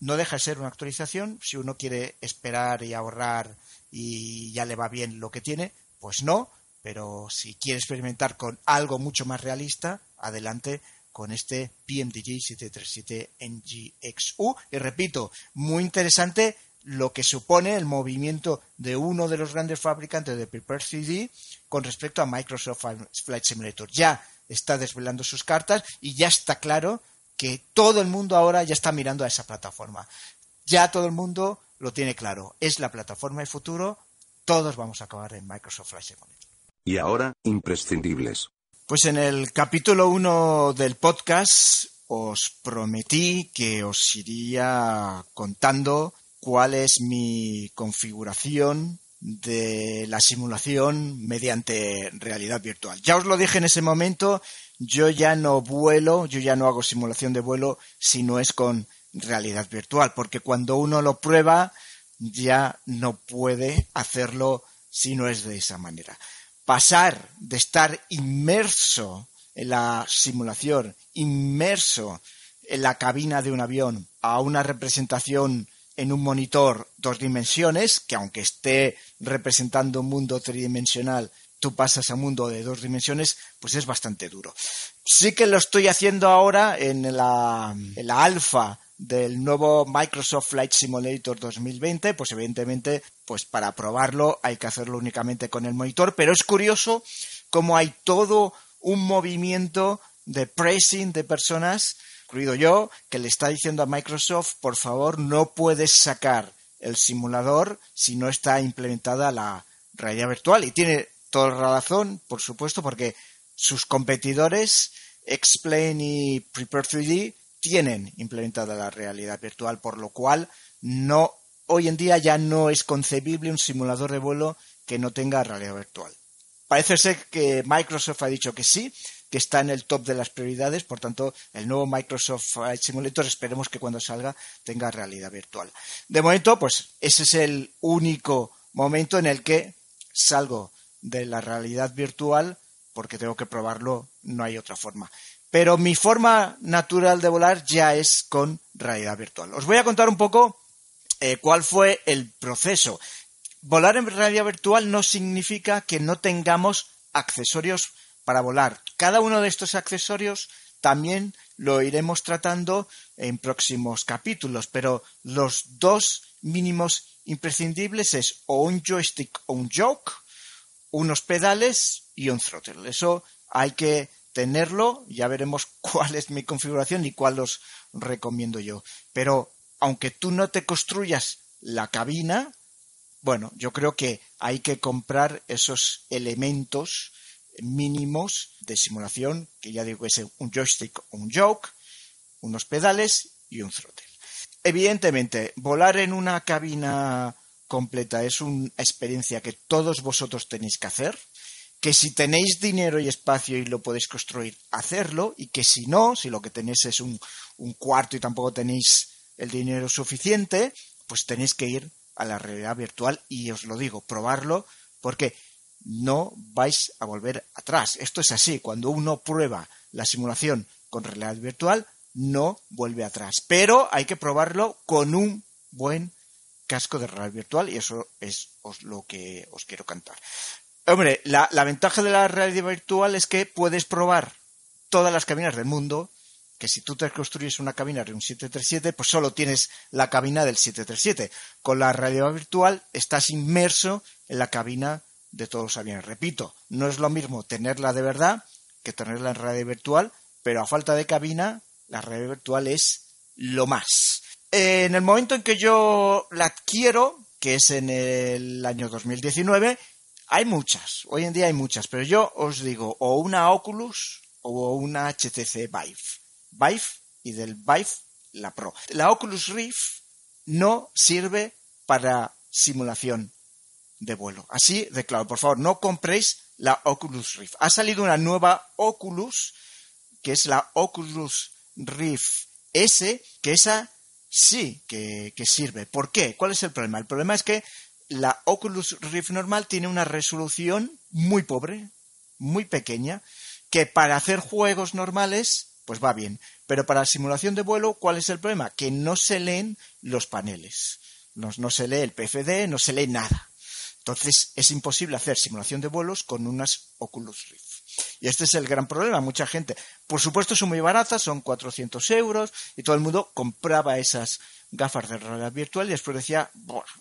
No deja de ser una actualización, si uno quiere esperar y ahorrar y ya le va bien lo que tiene, pues no, pero si quiere experimentar con algo mucho más realista, adelante con este PMDG 737 NGXU. Y repito, muy interesante lo que supone el movimiento de uno de los grandes fabricantes de Prepare 3D con respecto a Microsoft Flight Simulator. Ya está desvelando sus cartas y ya está claro que todo el mundo ahora ya está mirando a esa plataforma. Ya todo el mundo lo tiene claro. Es la plataforma de futuro. Todos vamos a acabar en Microsoft Flight Simulator. Y ahora, imprescindibles. Pues en el capítulo 1 del podcast os prometí que os iría contando cuál es mi configuración de la simulación mediante realidad virtual. Ya os lo dije en ese momento, yo ya no vuelo, yo ya no hago simulación de vuelo si no es con realidad virtual, porque cuando uno lo prueba ya no puede hacerlo si no es de esa manera pasar de estar inmerso en la simulación, inmerso en la cabina de un avión, a una representación en un monitor dos dimensiones, que aunque esté representando un mundo tridimensional, tú pasas a un mundo de dos dimensiones, pues es bastante duro. Sí que lo estoy haciendo ahora en la, alfa del nuevo Microsoft Flight Simulator 2020, pues evidentemente, pues para probarlo hay que hacerlo únicamente con el monitor, pero es curioso cómo hay todo un movimiento de pressing de personas, incluido yo, que le está diciendo a Microsoft, por favor, no puedes sacar el simulador si no está implementada la realidad virtual. Y tiene toda la razón, por supuesto, porque sus competidores, Explain y Prepare 3D, tienen implementada la realidad virtual, por lo cual no hoy en día ya no es concebible un simulador de vuelo que no tenga realidad virtual. Parece ser que Microsoft ha dicho que sí, que está en el top de las prioridades, por tanto, el nuevo Microsoft Flight Simulator esperemos que cuando salga tenga realidad virtual. De momento, pues ese es el único momento en el que salgo de la realidad virtual porque tengo que probarlo, no hay otra forma pero mi forma natural de volar ya es con realidad virtual. Os voy a contar un poco eh, cuál fue el proceso. Volar en realidad virtual no significa que no tengamos accesorios para volar. Cada uno de estos accesorios también lo iremos tratando en próximos capítulos, pero los dos mínimos imprescindibles es o un joystick o un joke, unos pedales y un throttle. Eso hay que tenerlo, ya veremos cuál es mi configuración y cuál os recomiendo yo. Pero aunque tú no te construyas la cabina, bueno, yo creo que hay que comprar esos elementos mínimos de simulación, que ya digo es un joystick o un joke, unos pedales y un throttle. Evidentemente, volar en una cabina completa es una experiencia que todos vosotros tenéis que hacer, que si tenéis dinero y espacio y lo podéis construir, hacerlo, y que si no, si lo que tenéis es un, un cuarto y tampoco tenéis el dinero suficiente, pues tenéis que ir a la realidad virtual y os lo digo, probarlo, porque no vais a volver atrás. Esto es así, cuando uno prueba la simulación con realidad virtual, no vuelve atrás. Pero hay que probarlo con un buen casco de realidad virtual y eso es lo que os quiero cantar. Hombre, la, ventaja de la realidad virtual es que puedes probar todas las cabinas del mundo, que si tú te construyes una cabina de un 737, pues solo tienes la cabina del 737. Con la realidad virtual estás inmerso en la cabina de todos los aviones. Repito, no es lo mismo tenerla de verdad que tenerla en realidad virtual, pero a falta de cabina, la realidad virtual es lo más. En el momento en que yo la adquiero, que es en el año 2019, hay muchas, hoy en día hay muchas, pero yo os digo, o una Oculus o una HTC Vive. Vive y del Vive la Pro. La Oculus Rift no sirve para simulación de vuelo. Así de claro, por favor, no compréis la Oculus Rift. Ha salido una nueva Oculus, que es la Oculus Rift S, que esa sí que, que sirve. ¿Por qué? ¿Cuál es el problema? El problema es que la Oculus Rift normal tiene una resolución muy pobre, muy pequeña, que para hacer juegos normales pues va bien. Pero para simulación de vuelo, ¿cuál es el problema? Que no se leen los paneles. No, se lee el PFD, no se lee nada. Entonces es imposible hacer simulación de vuelos con unas Oculus Rift. Y este es el gran problema. Mucha gente, por supuesto, son muy baratas, son 400 euros, y todo el mundo compraba esas gafas de realidad virtual y después decía,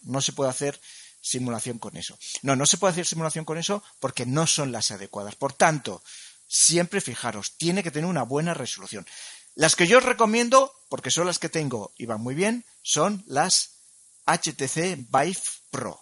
no se puede hacer simulación con eso. No, no se puede hacer simulación con eso porque no son las adecuadas. Por tanto, siempre fijaros, tiene que tener una buena resolución. Las que yo os recomiendo, porque son las que tengo y van muy bien, son las HTC Vive Pro.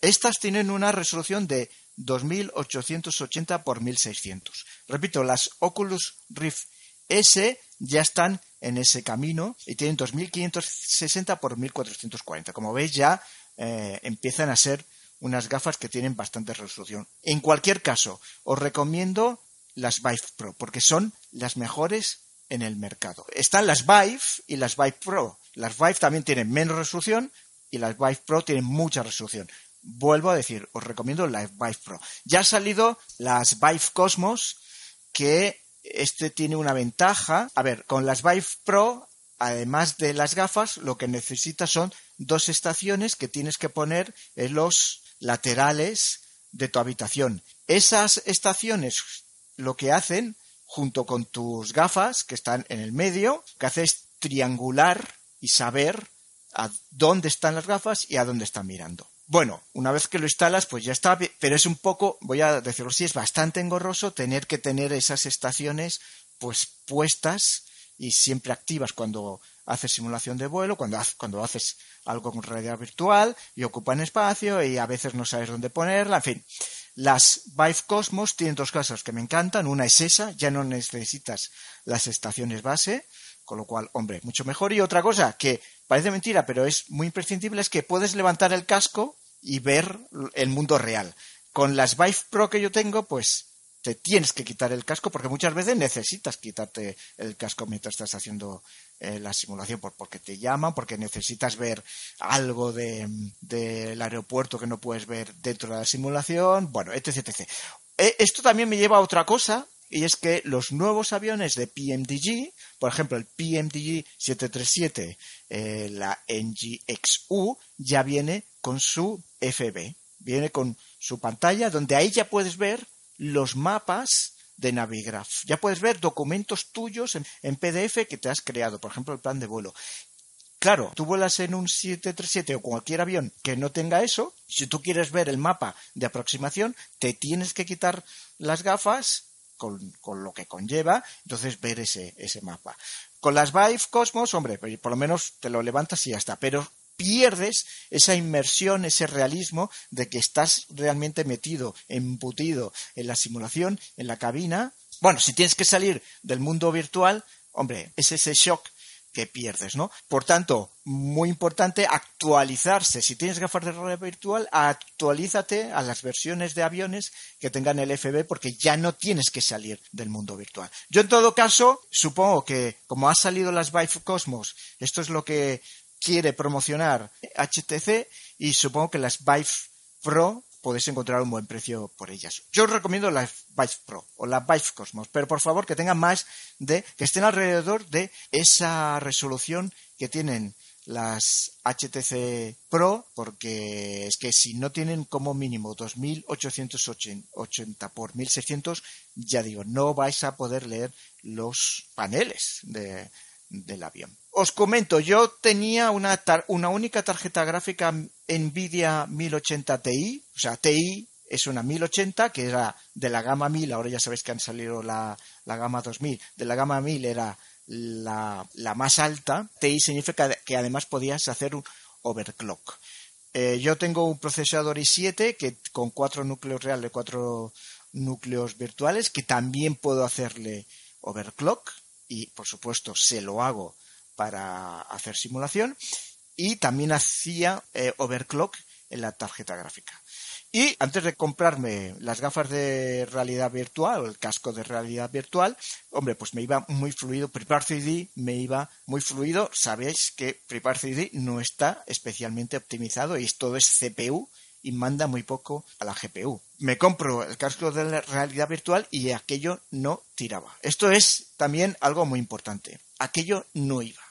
Estas tienen una resolución de 2880 x 1600. Repito, las Oculus Rift S ya están en ese camino y tienen 2560 x 1440. Como veis, ya eh, empiezan a ser unas gafas que tienen bastante resolución. En cualquier caso, os recomiendo las Vive Pro porque son las mejores en el mercado. Están las Vive y las Vive Pro. Las Vive también tienen menos resolución y las Vive Pro tienen mucha resolución. Vuelvo a decir, os recomiendo las Vive Pro. Ya han salido las Vive Cosmos que este tiene una ventaja. A ver, con las Vive Pro, además de las gafas, lo que necesitas son dos estaciones que tienes que poner en los laterales de tu habitación. Esas estaciones lo que hacen, junto con tus gafas que están en el medio, que hace es triangular y saber a dónde están las gafas y a dónde están mirando. Bueno, una vez que lo instalas, pues ya está, pero es un poco, voy a decirlo así, es bastante engorroso tener que tener esas estaciones pues puestas y siempre activas cuando haces simulación de vuelo, cuando, cuando haces algo con realidad virtual y ocupan espacio y a veces no sabes dónde ponerla, en fin. Las Vive Cosmos tienen dos cosas que me encantan. Una es esa, ya no necesitas las estaciones base, con lo cual, hombre, mucho mejor. Y otra cosa que parece mentira, pero es muy imprescindible, es que puedes levantar el casco y ver el mundo real. Con las Vive Pro que yo tengo, pues te tienes que quitar el casco porque muchas veces necesitas quitarte el casco mientras estás haciendo eh, la simulación porque te llaman, porque necesitas ver algo del aeropuerto que no puedes ver dentro de la simulación, bueno, etc. etc. Eh, esto también me lleva a otra cosa y es que los nuevos aviones de PMDG, por ejemplo el PMDG 737, eh, la NGXU, ya viene con su FB, viene con su pantalla donde ahí ya puedes ver los mapas de Navigraph. Ya puedes ver documentos tuyos en, PDF que te has creado, por ejemplo, el plan de vuelo. Claro, tú vuelas en un 737 o cualquier avión que no tenga eso, si tú quieres ver el mapa de aproximación, te tienes que quitar las gafas con, con lo que conlleva, entonces ver ese, ese mapa. Con las Vive Cosmos, hombre, pues, por lo menos te lo levantas y ya está, pero pierdes esa inmersión, ese realismo de que estás realmente metido, embutido en la simulación, en la cabina. Bueno, si tienes que salir del mundo virtual, hombre, es ese shock que pierdes, ¿no? Por tanto, muy importante actualizarse. Si tienes gafas de realidad virtual, actualízate a las versiones de aviones que tengan el FB porque ya no tienes que salir del mundo virtual. Yo en todo caso, supongo que como ha salido las Vive Cosmos, esto es lo que quiere promocionar HTC y supongo que las Vive Pro podéis encontrar un buen precio por ellas. Yo os recomiendo la Vive Pro o la Vive Cosmos, pero por favor que tengan más de, que estén alrededor de esa resolución que tienen las HTC Pro, porque es que si no tienen como mínimo 2880 por 1600, ya digo, no vais a poder leer los paneles de, del avión. Os comento, yo tenía una, una única tarjeta gráfica Nvidia 1080 Ti, o sea, Ti es una 1080 que era de la gama 1000, ahora ya sabéis que han salido la, la gama 2000, de la gama 1000 era la, más alta, TI significa que además podías hacer un overclock. Eh, yo tengo un procesador i7 que con cuatro núcleos reales, cuatro núcleos virtuales, que también puedo hacerle overclock y por supuesto se lo hago para hacer simulación y también hacía eh, overclock en la tarjeta gráfica. Y antes de comprarme las gafas de realidad virtual o el casco de realidad virtual, hombre, pues me iba muy fluido. Prepare 3D me iba muy fluido. Sabéis que Prepare 3D no está especialmente optimizado y todo es CPU y manda muy poco a la GPU. Me compro el casco de realidad virtual y aquello no tiraba. Esto es también algo muy importante. Aquello no iba.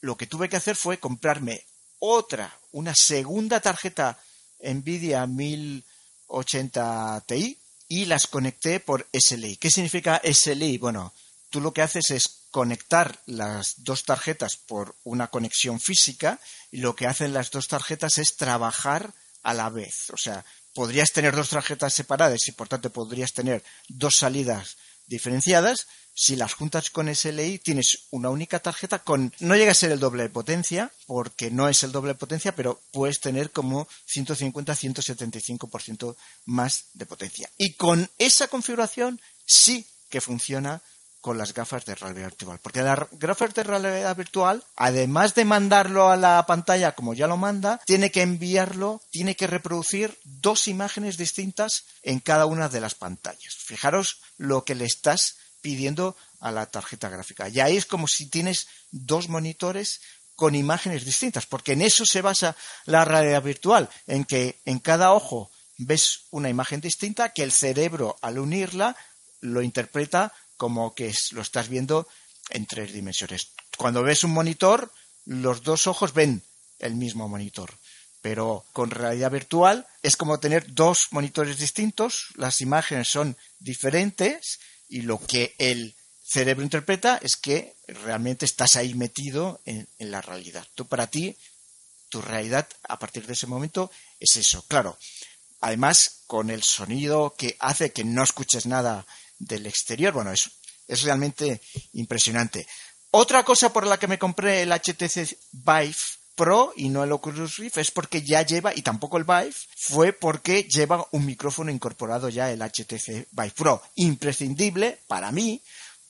Lo que tuve que hacer fue comprarme otra, una segunda tarjeta Nvidia 1080 Ti y las conecté por SLI. ¿Qué significa SLI? Bueno, tú lo que haces es conectar las dos tarjetas por una conexión física y lo que hacen las dos tarjetas es trabajar a la vez. O sea, podrías tener dos tarjetas separadas y por tanto podrías tener dos salidas diferenciadas, si las juntas con SLI tienes una única tarjeta con no llega a ser el doble de potencia porque no es el doble de potencia pero puedes tener como 150 175% más de potencia y con esa configuración sí que funciona con las gafas de realidad virtual. Porque las gafas de realidad virtual, además de mandarlo a la pantalla como ya lo manda, tiene que enviarlo, tiene que reproducir dos imágenes distintas en cada una de las pantallas. Fijaros lo que le estás pidiendo a la tarjeta gráfica. Y ahí es como si tienes dos monitores con imágenes distintas, porque en eso se basa la realidad virtual, en que en cada ojo ves una imagen distinta que el cerebro al unirla lo interpreta como que lo estás viendo en tres dimensiones. Cuando ves un monitor, los dos ojos ven el mismo monitor. Pero con realidad virtual es como tener dos monitores distintos, las imágenes son diferentes y lo que el cerebro interpreta es que realmente estás ahí metido en, la realidad. Tú para ti, tu realidad a partir de ese momento es eso. Claro, además con el sonido que hace que no escuches nada del exterior, bueno, es, es realmente impresionante. Otra cosa por la que me compré el HTC Vive Pro y no el Oculus Rift es porque ya lleva, y tampoco el Vive, fue porque lleva un micrófono incorporado ya el HTC Vive Pro. Imprescindible para mí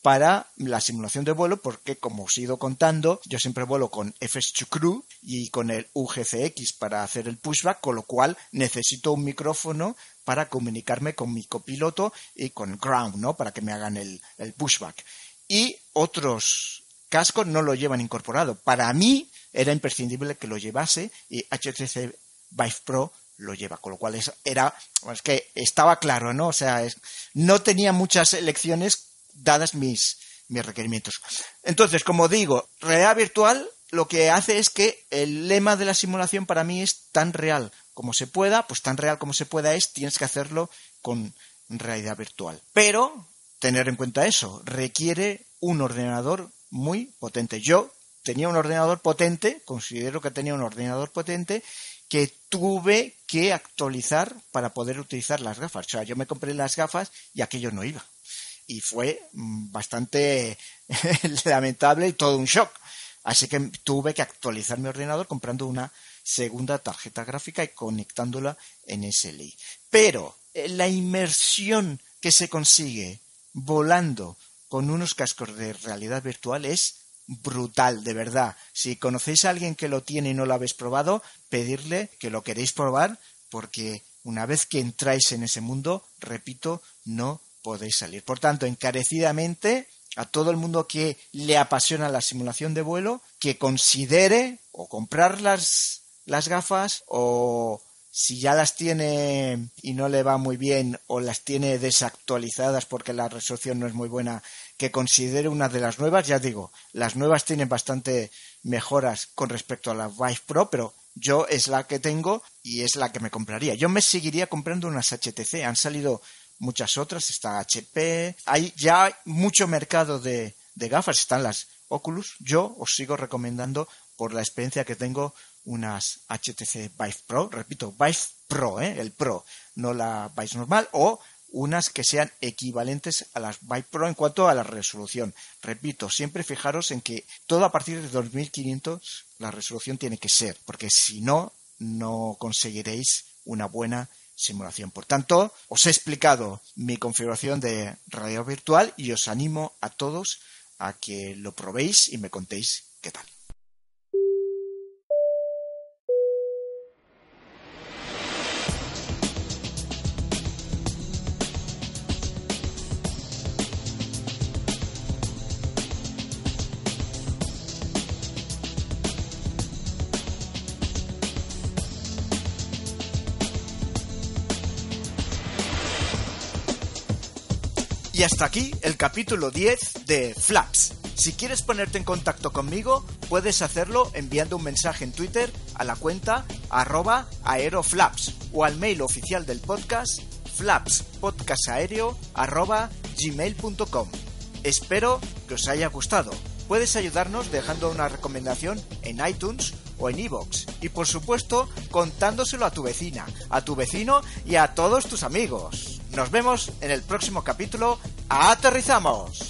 para la simulación de vuelo porque como os he ido contando yo siempre vuelo con FS2 Crew y con el UGCX para hacer el pushback con lo cual necesito un micrófono para comunicarme con mi copiloto y con Ground, ¿no? Para que me hagan el, el pushback. Y otros cascos no lo llevan incorporado. Para mí, era imprescindible que lo llevase y HTC Vive Pro lo lleva, con lo cual es, era, es que estaba claro, ¿no? O sea, no tenía muchas elecciones dadas mis, mis requerimientos. Entonces, como digo, realidad virtual lo que hace es que el lema de la simulación para mí es tan real como se pueda, pues tan real como se pueda es, tienes que hacerlo con realidad virtual. Pero, tener en cuenta eso, requiere un ordenador muy potente. Yo tenía un ordenador potente, considero que tenía un ordenador potente que tuve que actualizar para poder utilizar las gafas. O sea, yo me compré las gafas y aquello no iba. Y fue mm, bastante lamentable y todo un shock. Así que tuve que actualizar mi ordenador comprando una segunda tarjeta gráfica y conectándola en SLI. Pero eh, la inmersión que se consigue volando con unos cascos de realidad virtual es brutal, de verdad. Si conocéis a alguien que lo tiene y no lo habéis probado, pedirle que lo queréis probar porque una vez que entráis en ese mundo, repito, no podéis salir. Por tanto, encarecidamente a todo el mundo que le apasiona la simulación de vuelo, que considere o comprar las, las gafas o si ya las tiene y no le va muy bien o las tiene desactualizadas porque la resolución no es muy buena, que considere una de las nuevas, ya digo, las nuevas tienen bastante mejoras con respecto a la Vive Pro, pero yo es la que tengo y es la que me compraría. Yo me seguiría comprando unas HTC, han salido muchas otras, está HP, hay ya mucho mercado de, de gafas, están las Oculus, yo os sigo recomendando por la experiencia que tengo unas HTC Vive Pro, repito, Vive Pro, ¿eh? el Pro, no la Vive normal, o unas que sean equivalentes a las Vive Pro en cuanto a la resolución. Repito, siempre fijaros en que todo a partir de 2500 la resolución tiene que ser, porque si no, no conseguiréis una buena simulación. Por tanto, os he explicado mi configuración de radio virtual y os animo a todos a que lo probéis y me contéis qué tal. Y hasta aquí el capítulo 10 de Flaps. Si quieres ponerte en contacto conmigo, puedes hacerlo enviando un mensaje en Twitter a la cuenta arroba aeroflaps o al mail oficial del podcast flapspodcastaereo arroba gmail.com. Espero que os haya gustado. Puedes ayudarnos dejando una recomendación en iTunes o en iVoox. Y por supuesto, contándoselo a tu vecina, a tu vecino y a todos tus amigos. Nos vemos en el próximo capítulo. ¡Aterrizamos!